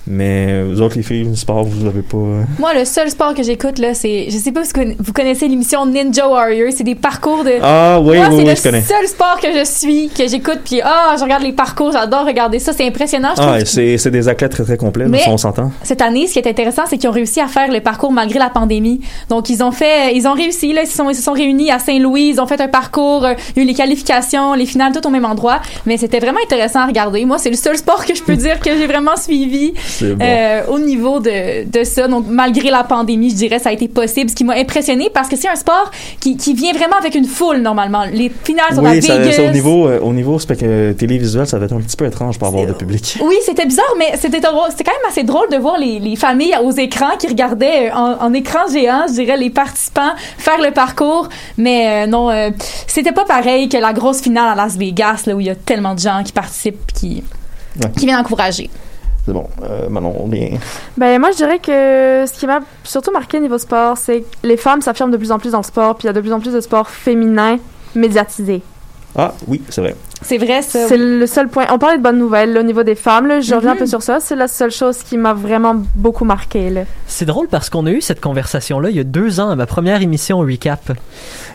Mais vous autres, les filles, le sport, vous avez pas. euh, Moi, le seul sport que j'écoute, là, c'est. Je sais pas si vous conna- vous connaissez l'émission Ninja Warrior. C'est des parcours de. Ah oui, Moi, oui, c'est oui, le je connais. seul sport que je suis, que j'écoute, puis ah, je regarde les parcours, j'adore regarder ça, c'est impressionnant. Je Ah, trouve ouais, c'est c'est des athlètes très très complets, Mais- on s'entend. cette année, ce qui est intéressant, c'est qu'ils ont réussi à faire le parcours malgré la pandémie. Donc, ils ont fait, ils ont réussi, là, ils se sont, ils se sont réunis à Saint-Louis, ils ont fait un parcours, il y a eu les qualifications, les finales, tout au même endroit. Mais c'était vraiment intéressant à regarder. Moi, c'est le seul sport que je peux [LAUGHS] dire que j'ai vraiment suivi. Bon. Euh, au niveau de, de ça. Donc, malgré la pandémie, je dirais, ça a été possible. Ce qui m'a impressionné parce que c'est un sport qui, qui vient vraiment avec une foule, normalement. Les finales sont à oui, ça, Vegas. ça, au niveau, euh, au niveau euh, télévisuel, ça va être un petit peu étrange pour avoir de public. [LAUGHS] Oui, c'était bizarre, mais c'était quand même assez drôle de voir les, les familles aux écrans qui regardaient euh, en, en écran géant, je dirais, les participants faire le parcours. Mais non, c'était pas pareil que la grosse finale à Las Vegas, là, où il y a tellement de gens qui participent, qui, Ouais. qui viennent encourager. C'est bon. Euh, Manon, bien. Ben moi je dirais que ce qui m'a surtout marqué niveau sport, c'est que les femmes s'affirment de plus en plus dans le sport, puis il y a de plus en plus de sports féminins médiatisés. Ah, oui, c'est vrai. C'est vrai, ça. C'est le seul point. On parlait de bonnes nouvelles là, au niveau des femmes. Là, je reviens un Mhm. peu sur ça. C'est la seule chose qui m'a vraiment beaucoup marqué. C'est drôle parce qu'on a eu cette conversation-là il y a deux ans à ma première émission Recap.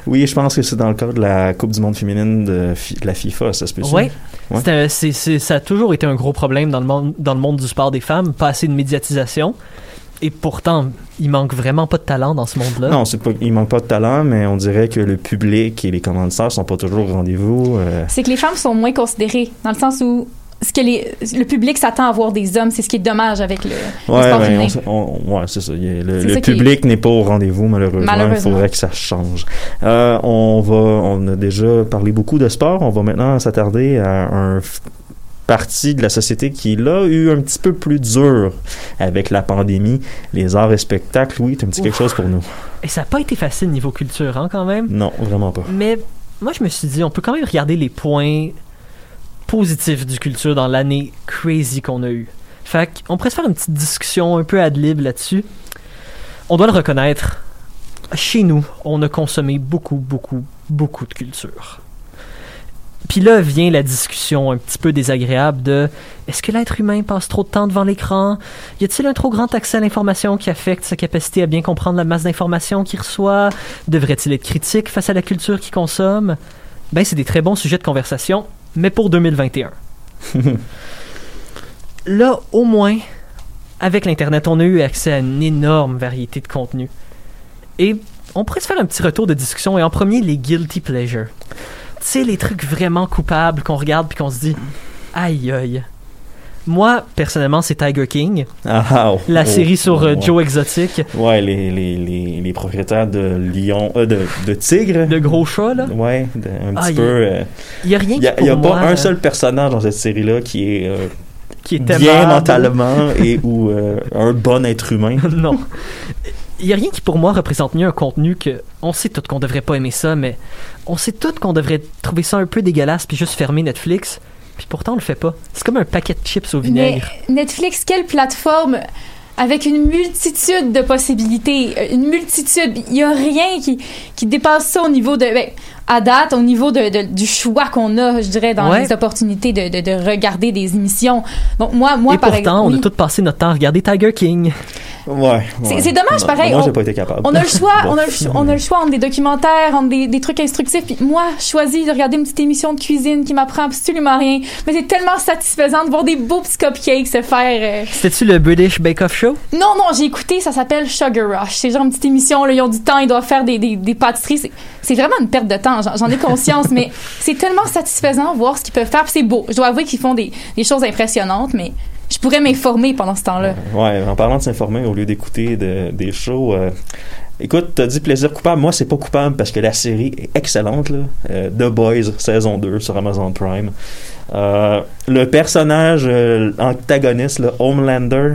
Oui, je pense que c'est dans le cadre de la Coupe du monde féminine de, fi- de la FIFA, ça se peut Ouais. Ouais. Ça a toujours été un gros problème dans le, monde, dans le monde du sport des femmes, pas assez de médiatisation. Et pourtant, il manque vraiment pas de talent dans ce monde-là. Non, c'est pas, il manque pas de talent, mais on dirait que le public et les commanditaires sont pas toujours au rendez-vous. euh, C'est que les femmes sont moins considérées, dans le sens où ce que les, le public s'attend à voir des hommes, c'est ce qui est dommage avec le, le Ouais, sport ben, féminin. on on- ouais, c'est ça. Il Le, le ça public n'est pas au rendez-vous, malheureusement. Il Malheureusement. faudrait que ça change. Euh, on va, on a déjà parlé beaucoup de sport. On va maintenant s'attarder à un partie de la société qui l'a eu un petit peu plus dur avec la pandémie. Les arts et spectacles, oui, c'est un petit quelque chose pour nous. Et ça n'a pas été facile niveau culture, hein, quand même? Non, vraiment pas. Mais moi, je me suis dit, on peut quand même regarder les points positifs du culture dans l'année crazy qu'on a eue. Fait qu'on pourrait se faire une petite discussion un peu ad lib là-dessus. On doit le reconnaître. Chez nous, on a consommé beaucoup, beaucoup, beaucoup de culture. Puis là vient la discussion un petit peu désagréable de est-ce que l'être humain passe trop de temps devant l'écran? Y a-t-il un trop grand accès à l'information qui affecte sa capacité à bien comprendre la masse d'informations qu'il reçoit? Devrait-il être critique face à la culture qu'il consomme? Ben, c'est des très bons sujets de conversation, mais pour 2021. [LAUGHS] Là, au moins, avec l'Internet, on a eu accès à une énorme variété de contenus. Et on pourrait se faire un petit retour de discussion, et en premier, les guilty pleasures. Tu sais, les trucs vraiment coupables qu'on regarde puis qu'on se dit aïe aïe. Moi, personnellement, c'est Tiger King, Ah, oh, la oh, série sur euh, ouais. Joe Exotic, Ouais, les, les, les, les propriétaires de lions, euh, de, de tigres. de gros chat, là. Ouais, de- un Ah, petit il- peu. euh, Il y a rien qui, y il y a moi, pas un euh, seul personnage dans cette série-là qui est euh, qui est bien mentalement et ou euh, un bon être humain. [LAUGHS] non. Il y a rien qui pour moi représente mieux un contenu que on sait tout qu'on devrait pas aimer ça, mais on sait tout qu'on devrait trouver ça un peu dégueulasse puis juste fermer Netflix. Puis pourtant on le fait pas. C'est comme un paquet de chips au Mais vinaigre. Netflix, quelle plateforme? Avec une multitude de possibilités, euh, une multitude. Il n'y a rien qui, qui dépasse ça au niveau de. ben, à date, au niveau de, de- du choix qu'on a, je dirais, dans Ouais. les opportunités de, de, de regarder des émissions. Donc, moi, moi Et par pourtant, exemple. on a oui. tous passé notre temps à regarder Tiger King. Ouais. C'est- ouais. c'est dommage, Non, pareil, Moi, on- j'ai pas été capable. On a le choix, [LAUGHS] Bon. on, a le, on a le choix entre des documentaires, entre des, des trucs instructifs. Puis moi, je choisis de regarder une petite émission de cuisine qui m'apprend absolument rien. Mais c'est tellement satisfaisant de voir des beaux petits cupcakes se faire. euh, C'était-tu le British Bake Off Show? Non, non, j'ai écouté, ça s'appelle Sugar Rush. C'est genre une petite émission, là, ils ont du temps, ils doivent faire des, des, des pâtisseries. C'est- C'est vraiment une perte de temps. J'en- ai conscience, mais c'est tellement satisfaisant de voir ce qu'ils peuvent faire. C'est beau. Je dois avouer qu'ils font des, choses impressionnantes, mais je pourrais m'informer pendant ce temps-là. Ouais, en parlant de s'informer au lieu d'écouter de- des shows. euh, écoute, t'as dit plaisir coupable. Moi, c'est pas coupable parce que la série est excellente. Euh, The Boys, saison 2 sur Amazon Prime. Euh, le personnage euh, antagoniste, là, Homelander,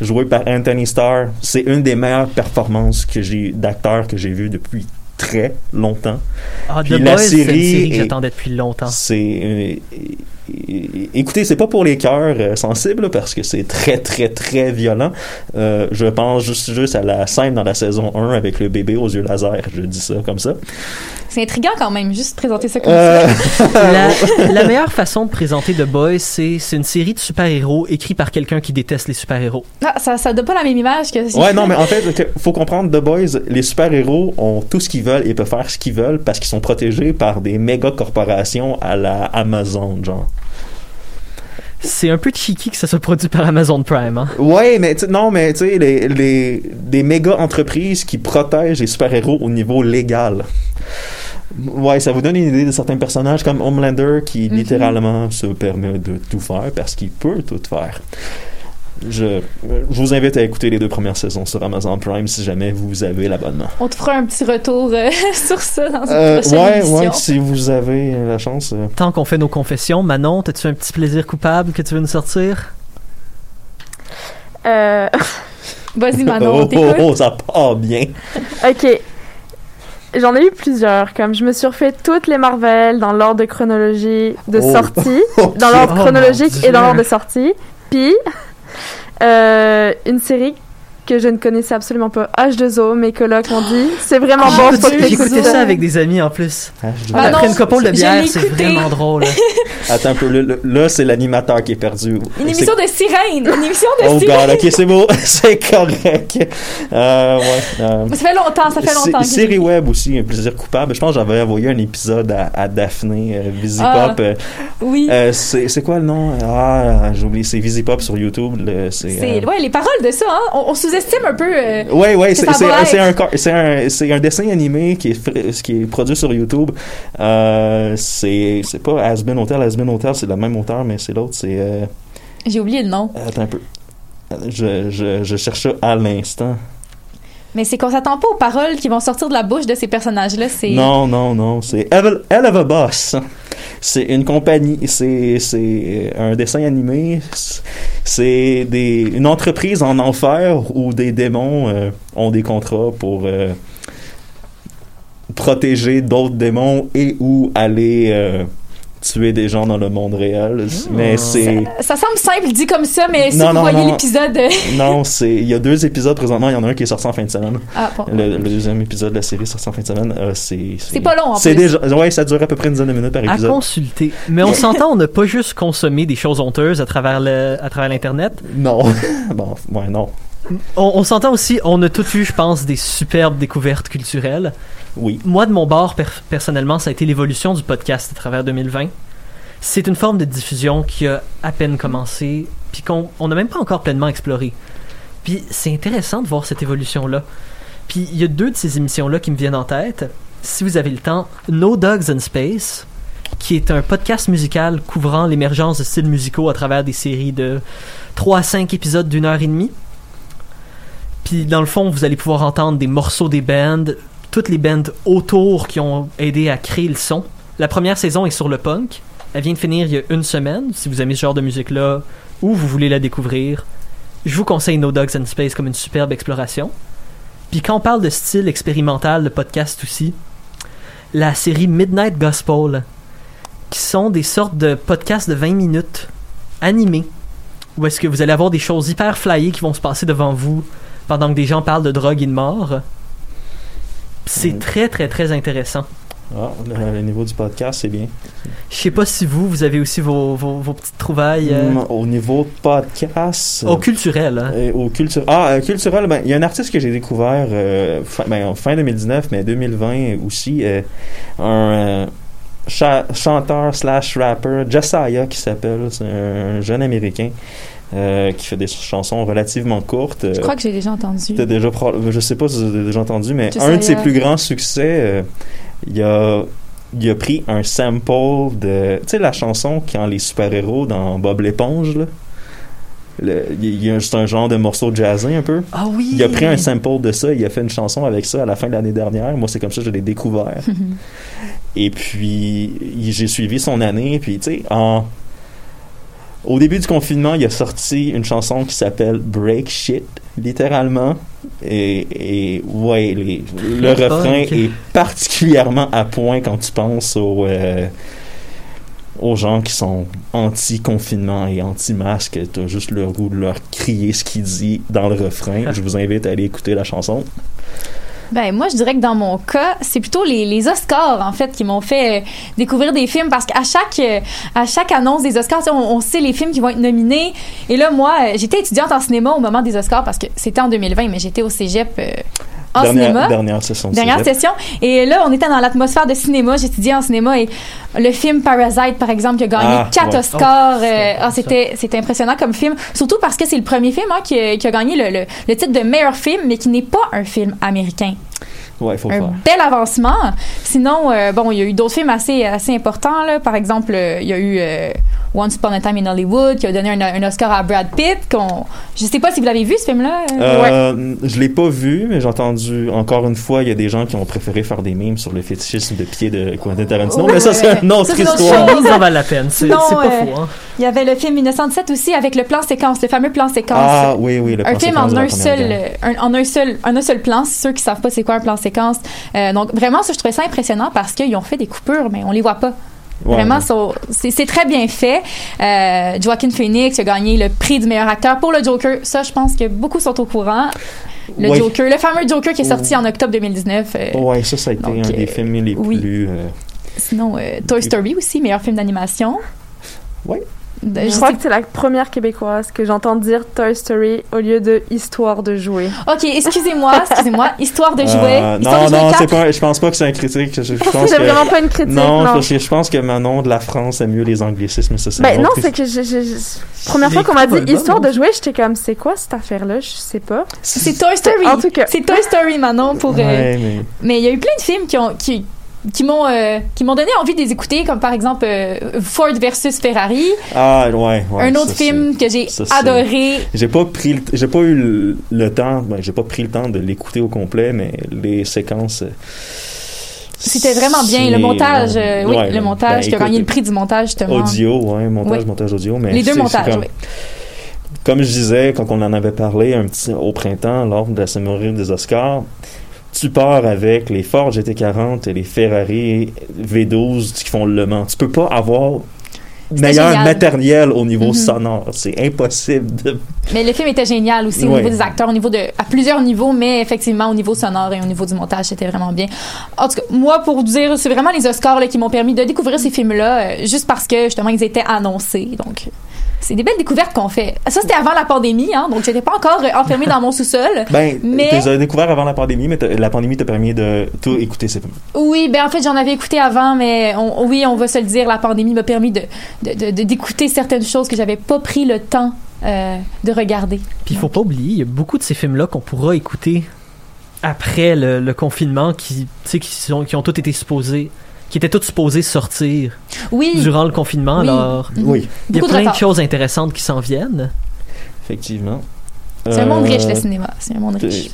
joué par Anthony Starr, c'est une des meilleures performances que d'acteur que j'ai vu depuis très longtemps. Ah, Puis The la Boys, c'est une série série que j'attendais depuis longtemps. C'est euh, écoutez, c'est pas pour les cœurs euh, sensibles parce que c'est très très très violent. Euh, je pense juste juste à la scène dans la saison 1 avec le bébé aux yeux laser. Je dis ça comme ça. C'est intriguant quand même, juste présenter ça comme Euh, ça. [LAUGHS] La, la meilleure façon de présenter The Boys, c'est c'est une série de super-héros écrite par quelqu'un qui déteste les super-héros. Ah, ça, ça donne pas la même image que. ouais, non, [LAUGHS] mais en fait, faut comprendre The Boys, les super-héros ont tout ce qu'ils veulent et peuvent faire ce qu'ils veulent parce qu'ils sont protégés par des méga corporations à la Amazon, genre. C'est un peu cheeky que ça soit produit par Amazon Prime. Hein? Ouais, mais tu- non, mais tu sais, les, les, des méga entreprises qui protègent les super-héros au niveau légal. Ouais, ça vous donne une idée de certains personnages comme Homelander qui Mhm. littéralement se permet de tout faire parce qu'il peut tout faire. Je, je vous invite à écouter les deux premières saisons sur Amazon Prime si jamais vous avez l'abonnement. On te fera un petit retour euh, [LAUGHS] sur ça dans une Euh, prochaine ouais, émission. ouais, si vous avez la chance. euh. Tant qu'on fait nos confessions, Manon, as-tu un petit plaisir coupable que tu veux nous sortir? Euh, [LAUGHS] Vas-y, Manon, [LAUGHS] oh, oh, oh, ça part bien. ok. J'en ai eu plusieurs. Comme je me suis refait toutes les Marvel dans l'ordre de chronologie de Oh. sortie, dans l'ordre Oh, chronologique et dans l'ordre de sortie. Puis euh, une série que je ne connaissais absolument pas, H2O, mes colocs m'ont dit, c'est vraiment Ah, bon, J'écoutais ça. ça avec des amis en plus. Ah, je- Ah, Après non, une couple de bière, c'est vraiment drôle. [LAUGHS] Attends un peu, là, c'est l'animateur qui est perdu. Une émission de sirène! Une émission de Oh sirène! god, ok, c'est beau, [LAUGHS] c'est correct. Euh, ouais. euh, Ça fait longtemps, ça fait longtemps. série web aussi, un plaisir coupable. Je pense que j'avais envoyé un épisode à, à Daphné euh, Visipop. Ah. euh, Oui. euh, c'est quoi le nom? Ah, j'ai oublié, c'est Visipop sur YouTube. le- C'est euh, ouais, les paroles de ça, hein. On, on sous-estime un peu. euh, ouais, que c'est un, un, c'est un dessin animé qui est, qui est produit sur YouTube. Euh, c'est c'est pas Asbin Hotel. Asbin Hotel, c'est le même auteur, mais c'est l'autre. C'est. euh, J'ai oublié le nom. attends un peu. Je, je, je cherche ça à l'instant. Mais c'est qu'on s'attend pas aux paroles qui vont sortir de la bouche de ces personnages-là. C'est. Non, non, non. C'est Hell of a Boss. C'est une compagnie, c'est c'est un dessin animé. C'est des une entreprise en enfer où des démons euh, ont des contrats pour euh, protéger d'autres démons et ou aller euh, tuer des gens dans le monde réel. Mais c'est Ça semble simple dit comme ça, mais si Non, vous non, voyez non. l'épisode. euh, [LAUGHS] non, c'est il y a deux épisodes présentement. Il y en a un qui est sorti en fin de semaine. Ah, bon. Le, le deuxième épisode de la série sorti en fin de semaine. euh, c'est C'est pas long, en C'est plus. déjà ouais, ça dure à peu près une dizaine de minutes par À épisode. consulter. Mais on s'entend, on n'a pas juste consommé des choses honteuses à travers le, à travers l'internet. Non. [LAUGHS] bon, ouais, non. On, on s'entend aussi, on a tout eu, je pense, des superbes découvertes culturelles. Oui. Moi, de mon bord, per- personnellement, ça a été l'évolution du podcast à travers 2020. C'est une forme de diffusion qui a à peine commencé, puis qu'on on n'a même pas encore pleinement exploré. Puis c'est intéressant de voir cette évolution-là. Puis il y a deux de ces émissions-là qui me viennent en tête. Si vous avez le temps, No Dogs in Space, qui est un podcast musical couvrant l'émergence de styles musicaux à travers des séries de 3 à 5 épisodes d'une heure et demie. Puis dans le fond, vous allez pouvoir entendre des morceaux des bands, toutes les bands autour qui ont aidé à créer le son. La première saison est sur le punk. Elle vient de finir il y a une semaine. Si vous aimez ce genre de musique-là ou vous voulez la découvrir, je vous conseille No Dogs in Space comme une superbe exploration. Puis quand on parle de style expérimental de podcast aussi, la série Midnight Gospel, qui sont des sortes de podcasts de 20 minutes animés, où est-ce que vous allez avoir des choses hyper flyées qui vont se passer devant vous pendant que des gens parlent de drogue et de mort. C'est Mm. très très très intéressant. Ah, le, le niveau du podcast, c'est bien. Je sais pas si vous, vous avez aussi vos, vos, vos petites trouvailles euh, Mm, Au niveau podcast. au culturel. hein. euh, au culture ah euh, culturel ben il y a un artiste que j'ai découvert euh, fin, ben, en fin 2019 mais 2020 aussi euh, un cha- chanteur slash rapper Josiah qui s'appelle c'est un jeune américain euh, qui fait des chansons relativement courtes Je crois que j'ai déjà entendu. T'as déjà je sais pas si avez déjà entendu mais un de ses plus grands succès euh, Il a, il a pris un sample de. Tu sais, la chanson quand les super-héros dans Bob l'éponge, là. Le- il y a c'est un genre de morceau jazzé un peu. Ah oui! Il a pris un sample de ça, il a fait une chanson avec ça à la fin de l'année dernière. Moi, c'est comme ça que je l'ai découvert. [LAUGHS] Et puis, j'ai suivi son année. Puis, tu sais, en... au début du confinement, il a sorti une chanson qui s'appelle Break Shit, littéralement. Et, et ouais, les- le refrain est particulièrement à point quand tu penses aux, euh, aux gens qui sont anti-confinement et anti-masque. T'as juste le goût de leur crier ce qu'il dit dans le refrain. [LAUGHS] Je vous invite à aller écouter la chanson. Ben moi je dirais que dans mon cas, c'est plutôt les, les Oscars en fait qui m'ont fait euh, découvrir des films parce qu'à chaque euh, à chaque annonce des Oscars, on, on sait les films qui vont être nominés. Et là moi euh, j'étais étudiante en cinéma au moment des Oscars parce que c'était en 2020 mais j'étais au cégep en dernière, cinéma. dernière session de Dernière cégep. session. Et là, on était dans l'atmosphère de cinéma. J'étudiais en cinéma et le film Parasite, par exemple, qui a gagné Ah, quatre ouais. Oscars. Oh, euh, c'était ah, c'était, c'était impressionnant comme film. Surtout parce que c'est le premier film hein, qui, a- qui a gagné le, le- le titre de meilleur film, mais qui n'est pas un film américain. Ouais, il faut le Un faire. bel avancement. Sinon, euh, bon, il y a eu d'autres films assez, assez importants. Là. Par exemple, euh, il y a eu euh, Once Upon a Time in Hollywood qui a donné un, un Oscar à Brad Pitt. Qu'on... Je sais pas si vous l'avez vu, ce film-là. euh, Euh, Je l'ai pas vu, mais j'ai entendu encore une fois, il y a des gens qui ont préféré faire des mimes sur le fétichisme de pied de Quentin Tarantino. Ouais. mais ça, c'est une autre histoire. Ça valent la peine. C'est Non, c'est pas euh, faux. Hein. Il y avait le film 1917 aussi avec le plan séquence, le fameux plan séquence. Ah oui, oui, le un plan film séquence en un seul, un, en un seul, en un seul plan. C'est ceux qui savent pas c'est quoi un plan séquence. Euh, donc vraiment, ça je trouvais ça impressionnant parce qu'ils ont fait des coupures, mais on les voit pas. Ouais, Vraiment, ouais. c'est très bien fait. Euh, Joaquin Phoenix a gagné le prix du meilleur acteur pour le Joker. Ça, je pense que beaucoup sont au courant. Le Ouais. Joker, le fameux Joker qui est sorti en octobre 2019. euh, Ouais, ça, ça a été Donc, un des euh, films les oui. plus. euh, Sinon, euh, Toy Story aussi, meilleur film d'animation. Ouais. Je je crois sais- que c'est la première québécoise que j'entends dire Toy Story au lieu de Histoire de jouer. Ok, excusez-moi, excusez-moi. Histoire de jouer. euh, Histoire non, de jouer non, 4. c'est pas. Je pense pas que c'est un critique. Je, je [LAUGHS] pense C'est que. vraiment pas une critique, non, non. parce que je pense que Manon de la France aime mieux les anglicismes. Ça, c'est Ben non, c'est que je, je- je- première fois qu'on m'a dit histoire de jouer, j'étais comme c'est quoi cette affaire-là, je sais pas. C'est Toy Story. En tout cas. C'est Toy Story, Manon, pour. euh, Ouais, mais. Mais il y a eu plein de films qui ont. Qui, qui m'ont euh, qui m'ont donné envie de les écouter comme par exemple euh, Ford versus Ferrari Ah, ouais, ouais. un ça, autre film que j'ai adoré J'ai pas pris, j'ai pas eu le, le temps, ben, j'ai pas pris le temps de l'écouter au complet, mais les séquences. euh, c'était vraiment bien le montage oui ouais, le ben, montage qui a gagné le prix du montage justement Audio, ouais, montage, Oui. montage audio, mais les deux montages comme, oui. comme je disais quand on en avait parlé un petit au printemps lors de la cérémonie des Oscars. Tu pars avec les Ford GT40 et les Ferrari V12 qui font le Mans. Tu peux pas avoir meilleur génial. matériel au niveau Mhm. sonore. C'est impossible de mais le film était génial aussi au niveau des acteurs au niveau de à plusieurs niveaux mais effectivement au niveau sonore et au niveau du montage c'était vraiment bien en tout cas moi pour dire c'est vraiment les Oscars là, qui m'ont permis de découvrir ces films là juste parce que justement ils étaient annoncés donc c'est des belles découvertes qu'on fait. Ça, c'était avant la pandémie, hein, donc j'étais pas encore euh, enfermée dans mon sous-sol. [LAUGHS] Ben, Mais- tu les as découvert avant la pandémie, mais la pandémie t'a permis de tout écouter ces films. Oui, ben en fait, j'en avais écouté avant, mais on- oui, on va se le dire, la pandémie m'a permis de de- de- de- d'écouter certaines choses que j'avais pas pris le temps euh, de regarder. Puis il faut pas oublier, il y a beaucoup de ces films-là qu'on pourra écouter après le, le confinement qui, tu sais, qui, sont, qui ont tous été supposés, qui étaient tous supposés sortir Oui, durant le confinement. Oui. Alors, Mhm. Oui, il y a Beaucoup plein de choses intéressantes qui s'en viennent. effectivement. c'est un monde Euh, riche, le cinéma. C'est un monde riche.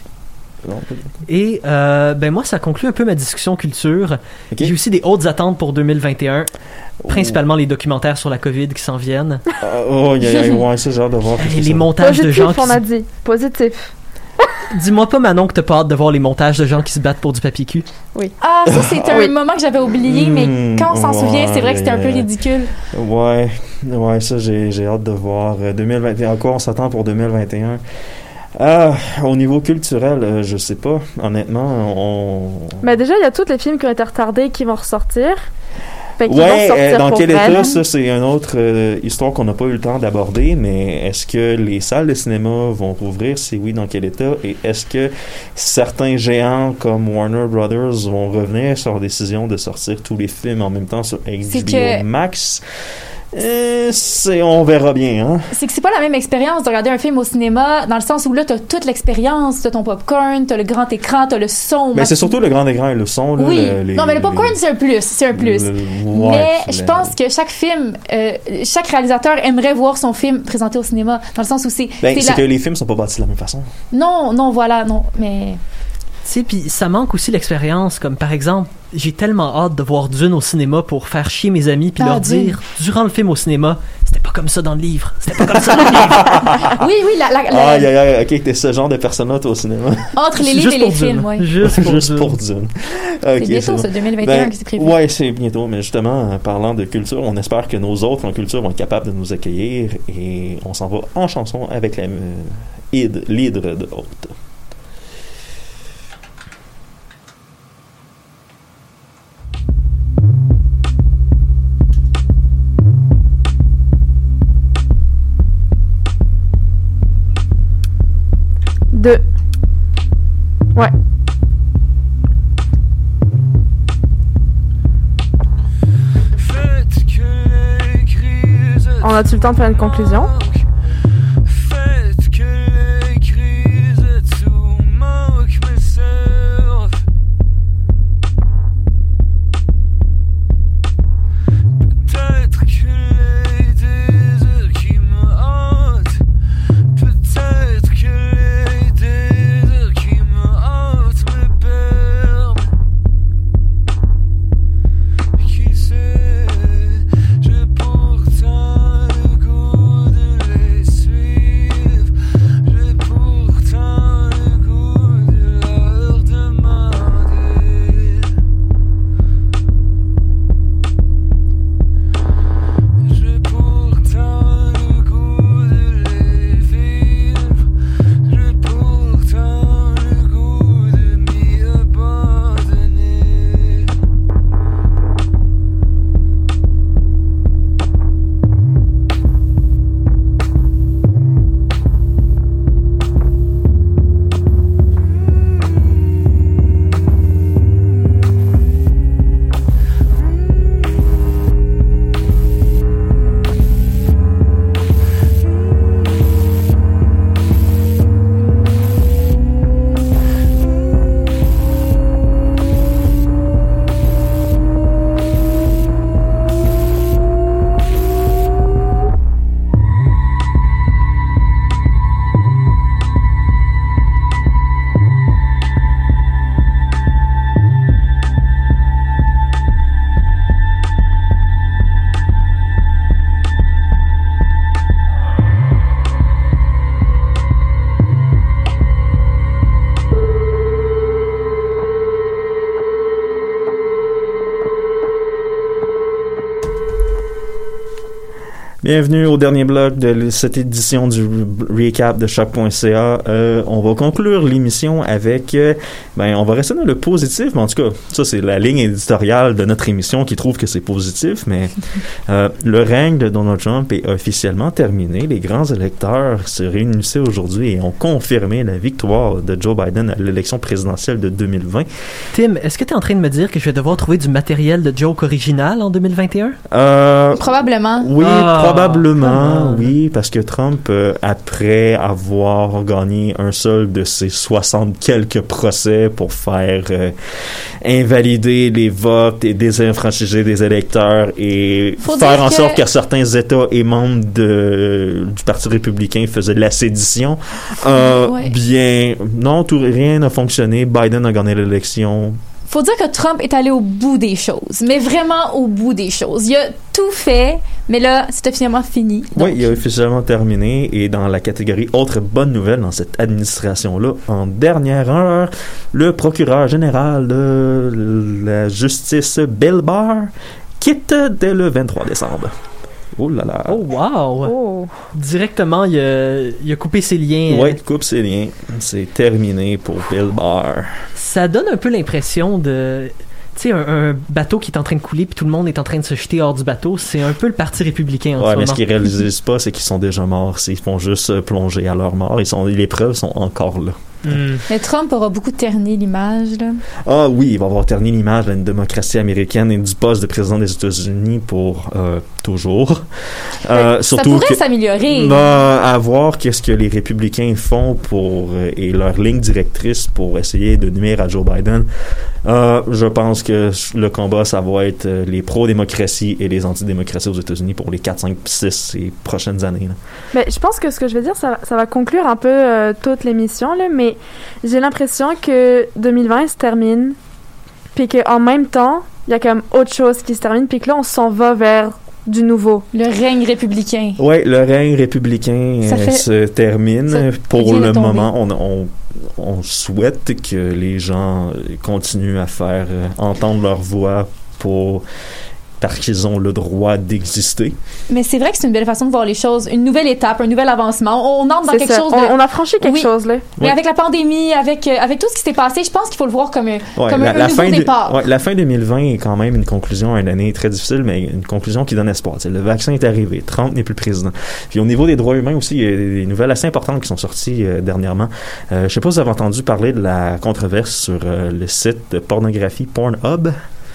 Et euh, ben moi, ça conclut un peu ma discussion culture. J'ai aussi des hautes attentes pour 2021, principalement les documentaires sur la COVID qui s'en viennent. Ah, oh, y a, y a- ouais, hâte de voir. Et les ça- montages de Positif, gens qui on a dit. Positif. Dis-moi pas, Manon, que t'as pas hâte de voir les montages de gens qui se battent pour du papier cul. Ah, ça, c'est un Oui. moment que j'avais oublié, mais Hmm, quand on s'en ouais, souvient, c'est vrai que c'était un peu euh, ridicule. Ouais, ouais, ça, j'ai j'ai hâte de voir. Euh, 2021, à quoi on s'attend pour 2021? Ah, au niveau culturel, euh, je sais pas. Honnêtement, on. Mais déjà, il y a tous les films qui ont été retardés et qui vont ressortir. Vont Ouais, sortir euh, dans pour quel état, ça, c'est une autre euh, histoire qu'on n'a pas eu le temps d'aborder, mais est-ce que les salles de cinéma vont rouvrir? Si oui, dans quel état? Et est-ce que certains géants comme Warner Brothers vont revenir sur leur décision de sortir tous les films en même temps sur HBO que- Max? Euh, c'est, on verra bien, hein. C'est que c'est pas la même expérience de regarder un film au cinéma, dans le sens où là, t'as toute l'expérience, t'as ton popcorn, t'as le grand écran, t'as le son. Mais c'est surtout le grand écran et le son, là. Oui. le- les- non, mais le popcorn, les- c'est un plus. C'est un plus. le- ouais, mais je pense que chaque film, euh, chaque réalisateur aimerait voir son film présenté au cinéma, dans le sens où c'est. Ben, c'est c'est la- que les films sont pas bâtis de la même façon. Non, non, voilà, non. Mais. Sais, puis ça manque aussi l'expérience. Comme par exemple, j'ai tellement hâte de voir Dune au cinéma pour faire chier mes amis puis Ah, leur Dune. dire durant le film au cinéma, c'était pas comme ça dans le livre. C'était pas comme ça dans le livre. [LAUGHS] Oui, oui, la, la- la- Aïe, aïe, aïe, ok, t'es ce genre de personne-là, toi, au cinéma. entre les C'est livres et les films, ouais. Juste pour Juste Dune. pour Dune. C'est Ok, bientôt, bon. ça, 2021 Ben, qui c'est prévu. Ouais, c'est bientôt, mais justement, en parlant de culture, on espère que nos autres en culture vont être capables de nous accueillir et on s'en va en chanson avec la euh, hyd- l'hydre de Haute. Deux. Ouais. On a-tu le temps de faire une conclusion? Bienvenue au dernier bloc de cette édition du recap de choc.ca. Euh, on va conclure l'émission avec, euh, ben, on va rester dans le positif, mais en tout cas, ça c'est la ligne éditoriale de notre émission qui trouve que c'est positif, mais [LAUGHS] euh, le règne de Donald Trump est officiellement terminé. Les grands électeurs se réunissaient aujourd'hui et ont confirmé la victoire de Joe Biden à l'élection présidentielle de 2020. Tim, est-ce que tu es en train de me dire que je vais devoir trouver du matériel de joke original en 2021? Euh, Probablement. Oui, Ah, probablement, on. oui, parce que Trump, euh, après avoir gagné un seul de ses 60 quelques procès pour faire euh, invalider les votes et désenfranchiser des électeurs et Faut faire en que- sorte que certains États et membres de, du Parti républicain faisaient de la sédition, euh, Ouais. bien, non, tout, rien n'a fonctionné. Biden a gagné l'élection. Faut dire que Trump est allé au bout des choses, mais vraiment au bout des choses. Il a tout fait, mais là, c'est officiellement fini. Oui, il a officiellement terminé et dans la catégorie autre bonne nouvelle dans cette administration-là, en dernière heure, le procureur général de la justice Bill Barr quitte dès le 23 décembre. Oh là là. Oh, wow! Oh. Directement, il a, il a coupé ses liens. Ouais, coupe ses liens. C'est terminé pour Bill Barr. Ça donne un peu l'impression de. Tu sais, un, un bateau qui est en train de couler puis tout le monde est en train de se jeter hors du bateau, c'est un peu le parti républicain en Ouais, ce mais ce qu'ils réalisent pas, c'est qu'ils sont déjà morts. Ils font juste plonger à leur mort. Ils sont, les preuves sont encore là. Hmm. Mais Trump aura beaucoup terni l'image, là. Ah oui, il va avoir terni l'image d'une démocratie américaine et du poste de président des États-Unis pour euh, toujours. Euh, ça surtout pourrait s'améliorer. bah, à voir qu'est-ce que les républicains font pour euh, et leur ligne directrice pour essayer de nuire à Joe Biden. Euh, je pense que le combat, ça va être euh, les pro-démocratie et les anti-démocratie aux États-Unis pour les 4, 5, 6 et prochaines années. là. Mais je pense que ce que je vais dire, ça, ça va conclure un peu euh, toute l'émission, là, mais j'ai l'impression que 2020 se termine, puis qu'en même temps, il y a quand même autre chose qui se termine, puis que là, on s'en va vers du nouveau. Le règne républicain. Ouais, le règne républicain euh, fait- se termine. ça Pour le moment, on, on, on souhaite que les gens continuent à faire euh, entendre leur voix pour parce qu'ils ont le droit d'exister. Mais c'est vrai que c'est une belle façon de voir les choses. Une nouvelle étape, un nouvel avancement. On entre dans quelque ça. chose de... On, on a franchi quelque Oui. chose, là. Mais avec la pandémie, avec, euh, avec tout ce qui s'est passé, je pense qu'il faut le voir comme un, Ouais, comme la, un, la un nouveau fin de- départ. ouais, la fin 2020 est quand même une conclusion à une année très difficile, mais une conclusion qui donne espoir. Le vaccin est arrivé, Trump n'est plus président. Puis au niveau des droits humains aussi, il y a des nouvelles assez importantes qui sont sorties euh, dernièrement. Euh, je sais pas si vous avez entendu parler de la controverse sur euh, le site de pornographie Pornhub.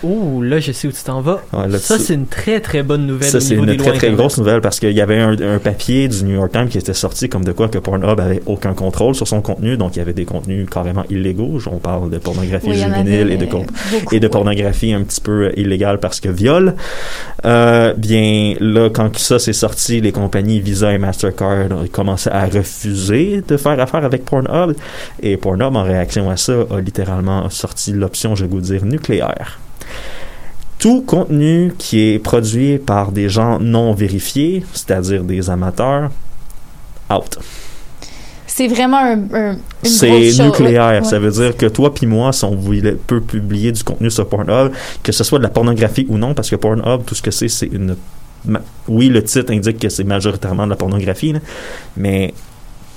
Oh, là, je sais où tu t'en vas. Ouais, là, ça, tu- c'est une très, très bonne nouvelle Ça, c'est une des très, très Internet. grosse nouvelle parce qu'il y avait un, un papier du New York Times qui était sorti comme de quoi que Pornhub avait aucun contrôle sur son contenu. Donc, il y avait des contenus carrément illégaux. On parle de pornographie Oui, juvénile et de, con- beaucoup, et de ouais. pornographie un petit peu euh, illégale parce que viol. Euh, bien, là, quand ça s'est sorti, les compagnies Visa et Mastercard ont commencé à refuser de faire affaire avec Pornhub. Et Pornhub, en réaction à ça, a littéralement sorti l'option, je vais vous dire, nucléaire. Tout contenu qui est produit par des gens non vérifiés, c'est-à-dire des amateurs, out. C'est vraiment un, un- C'est nucléaire. Ouais. Ça veut dire que toi puis moi, si on voulait- peut publier du contenu sur Pornhub, que ce soit de la pornographie ou non, parce que Pornhub, tout ce que c'est, c'est une... Oui, le titre indique que c'est majoritairement de la pornographie, là, mais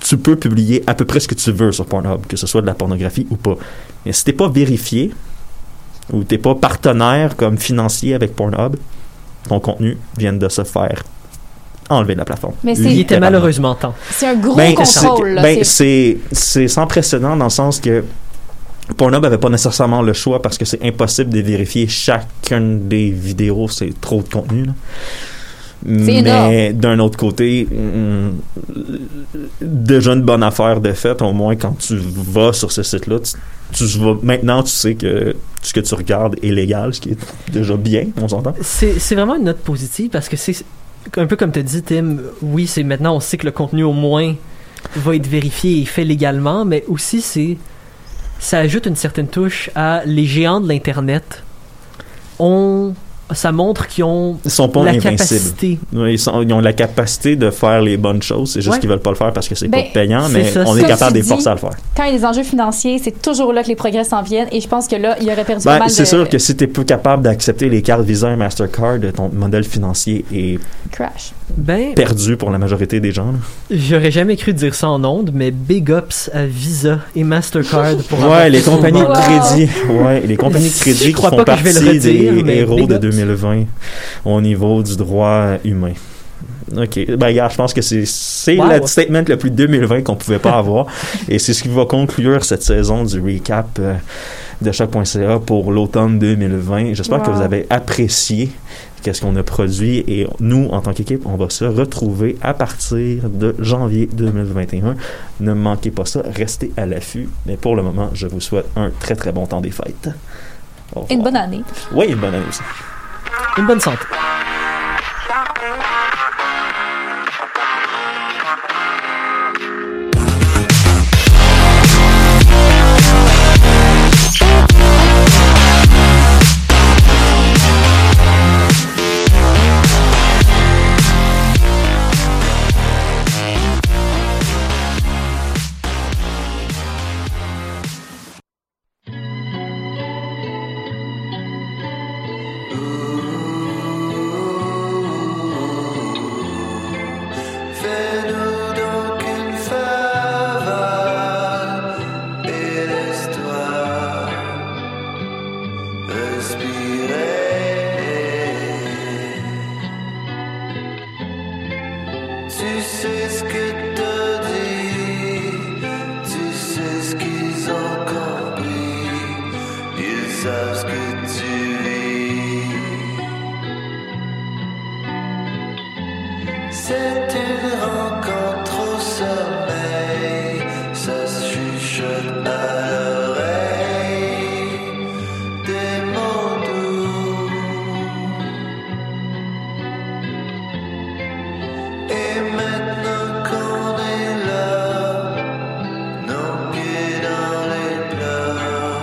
tu peux publier à peu près ce que tu veux sur Pornhub, que ce soit de la pornographie ou pas. Mais si t'es pas vérifié, ou t'es pas partenaire comme financier avec Pornhub, ton contenu vient de se faire enlever de la plateforme. Mais c'est- Il était Littéralement. malheureusement temps. C'est un gros Ben, contrôle. c'est- ben, C'est- sans précédent dans le sens que Pornhub avait pas nécessairement le choix parce que c'est impossible de vérifier chacune des vidéos, c'est trop de contenu. là. Mais d'un autre côté, hum, déjà une bonne affaire de fait, au moins quand tu vas sur ce site-là, tu, tu vas, maintenant tu sais que ce que tu regardes est légal, ce qui est déjà bien, on s'entend. C'est c'est vraiment une note positive parce que c'est un peu comme tu dit, Tim. Oui, c'est maintenant, on sait que le contenu au moins va être vérifié et fait légalement, mais aussi c'est ça ajoute une certaine touche à les géants de l'Internet. ont ça montre qu'ils ont Ils sont pas la invincibles. capacité. Ils, sont- ils ont la capacité de faire les bonnes choses, c'est juste Ouais. qu'ils veulent pas le faire parce que c'est Ben, pas payant, c'est mais ça, on est capable de tu les forcer à le faire. Quand il y a des enjeux financiers, c'est toujours là que les progrès s'en viennent. Et je pense que là, il aurait perdu Ben, pas mal c'est de sûr que si t'es plus capable d'accepter les cartes Visa et Mastercard, ton modèle financier est crash. Ben, perdu pour la majorité des gens. j'aurais jamais cru dire ça en ondes, mais big ups à Visa et Mastercard pour Ouais, les compagnies de crédit, ouais, les compagnies de crédit Je qui font partie redire, des héros de ups. 2020 au niveau du droit humain. OK. Ben, regarde, je pense que c'est, c'est Wow. le statement le plus 2020 qu'on pouvait pas avoir. Et c'est ce qui va conclure cette saison du recap euh, de choc.ca pour l'automne 2020. J'espère que vous avez apprécié qu'est-ce qu'on a produit et nous, en tant qu'équipe, on va se retrouver à partir de janvier 2021. Ne manquez pas ça, restez à l'affût. Mais pour le moment, je vous souhaite un très très bon temps des fêtes. Une bonne année. Oui, une bonne année aussi. une bonne santé.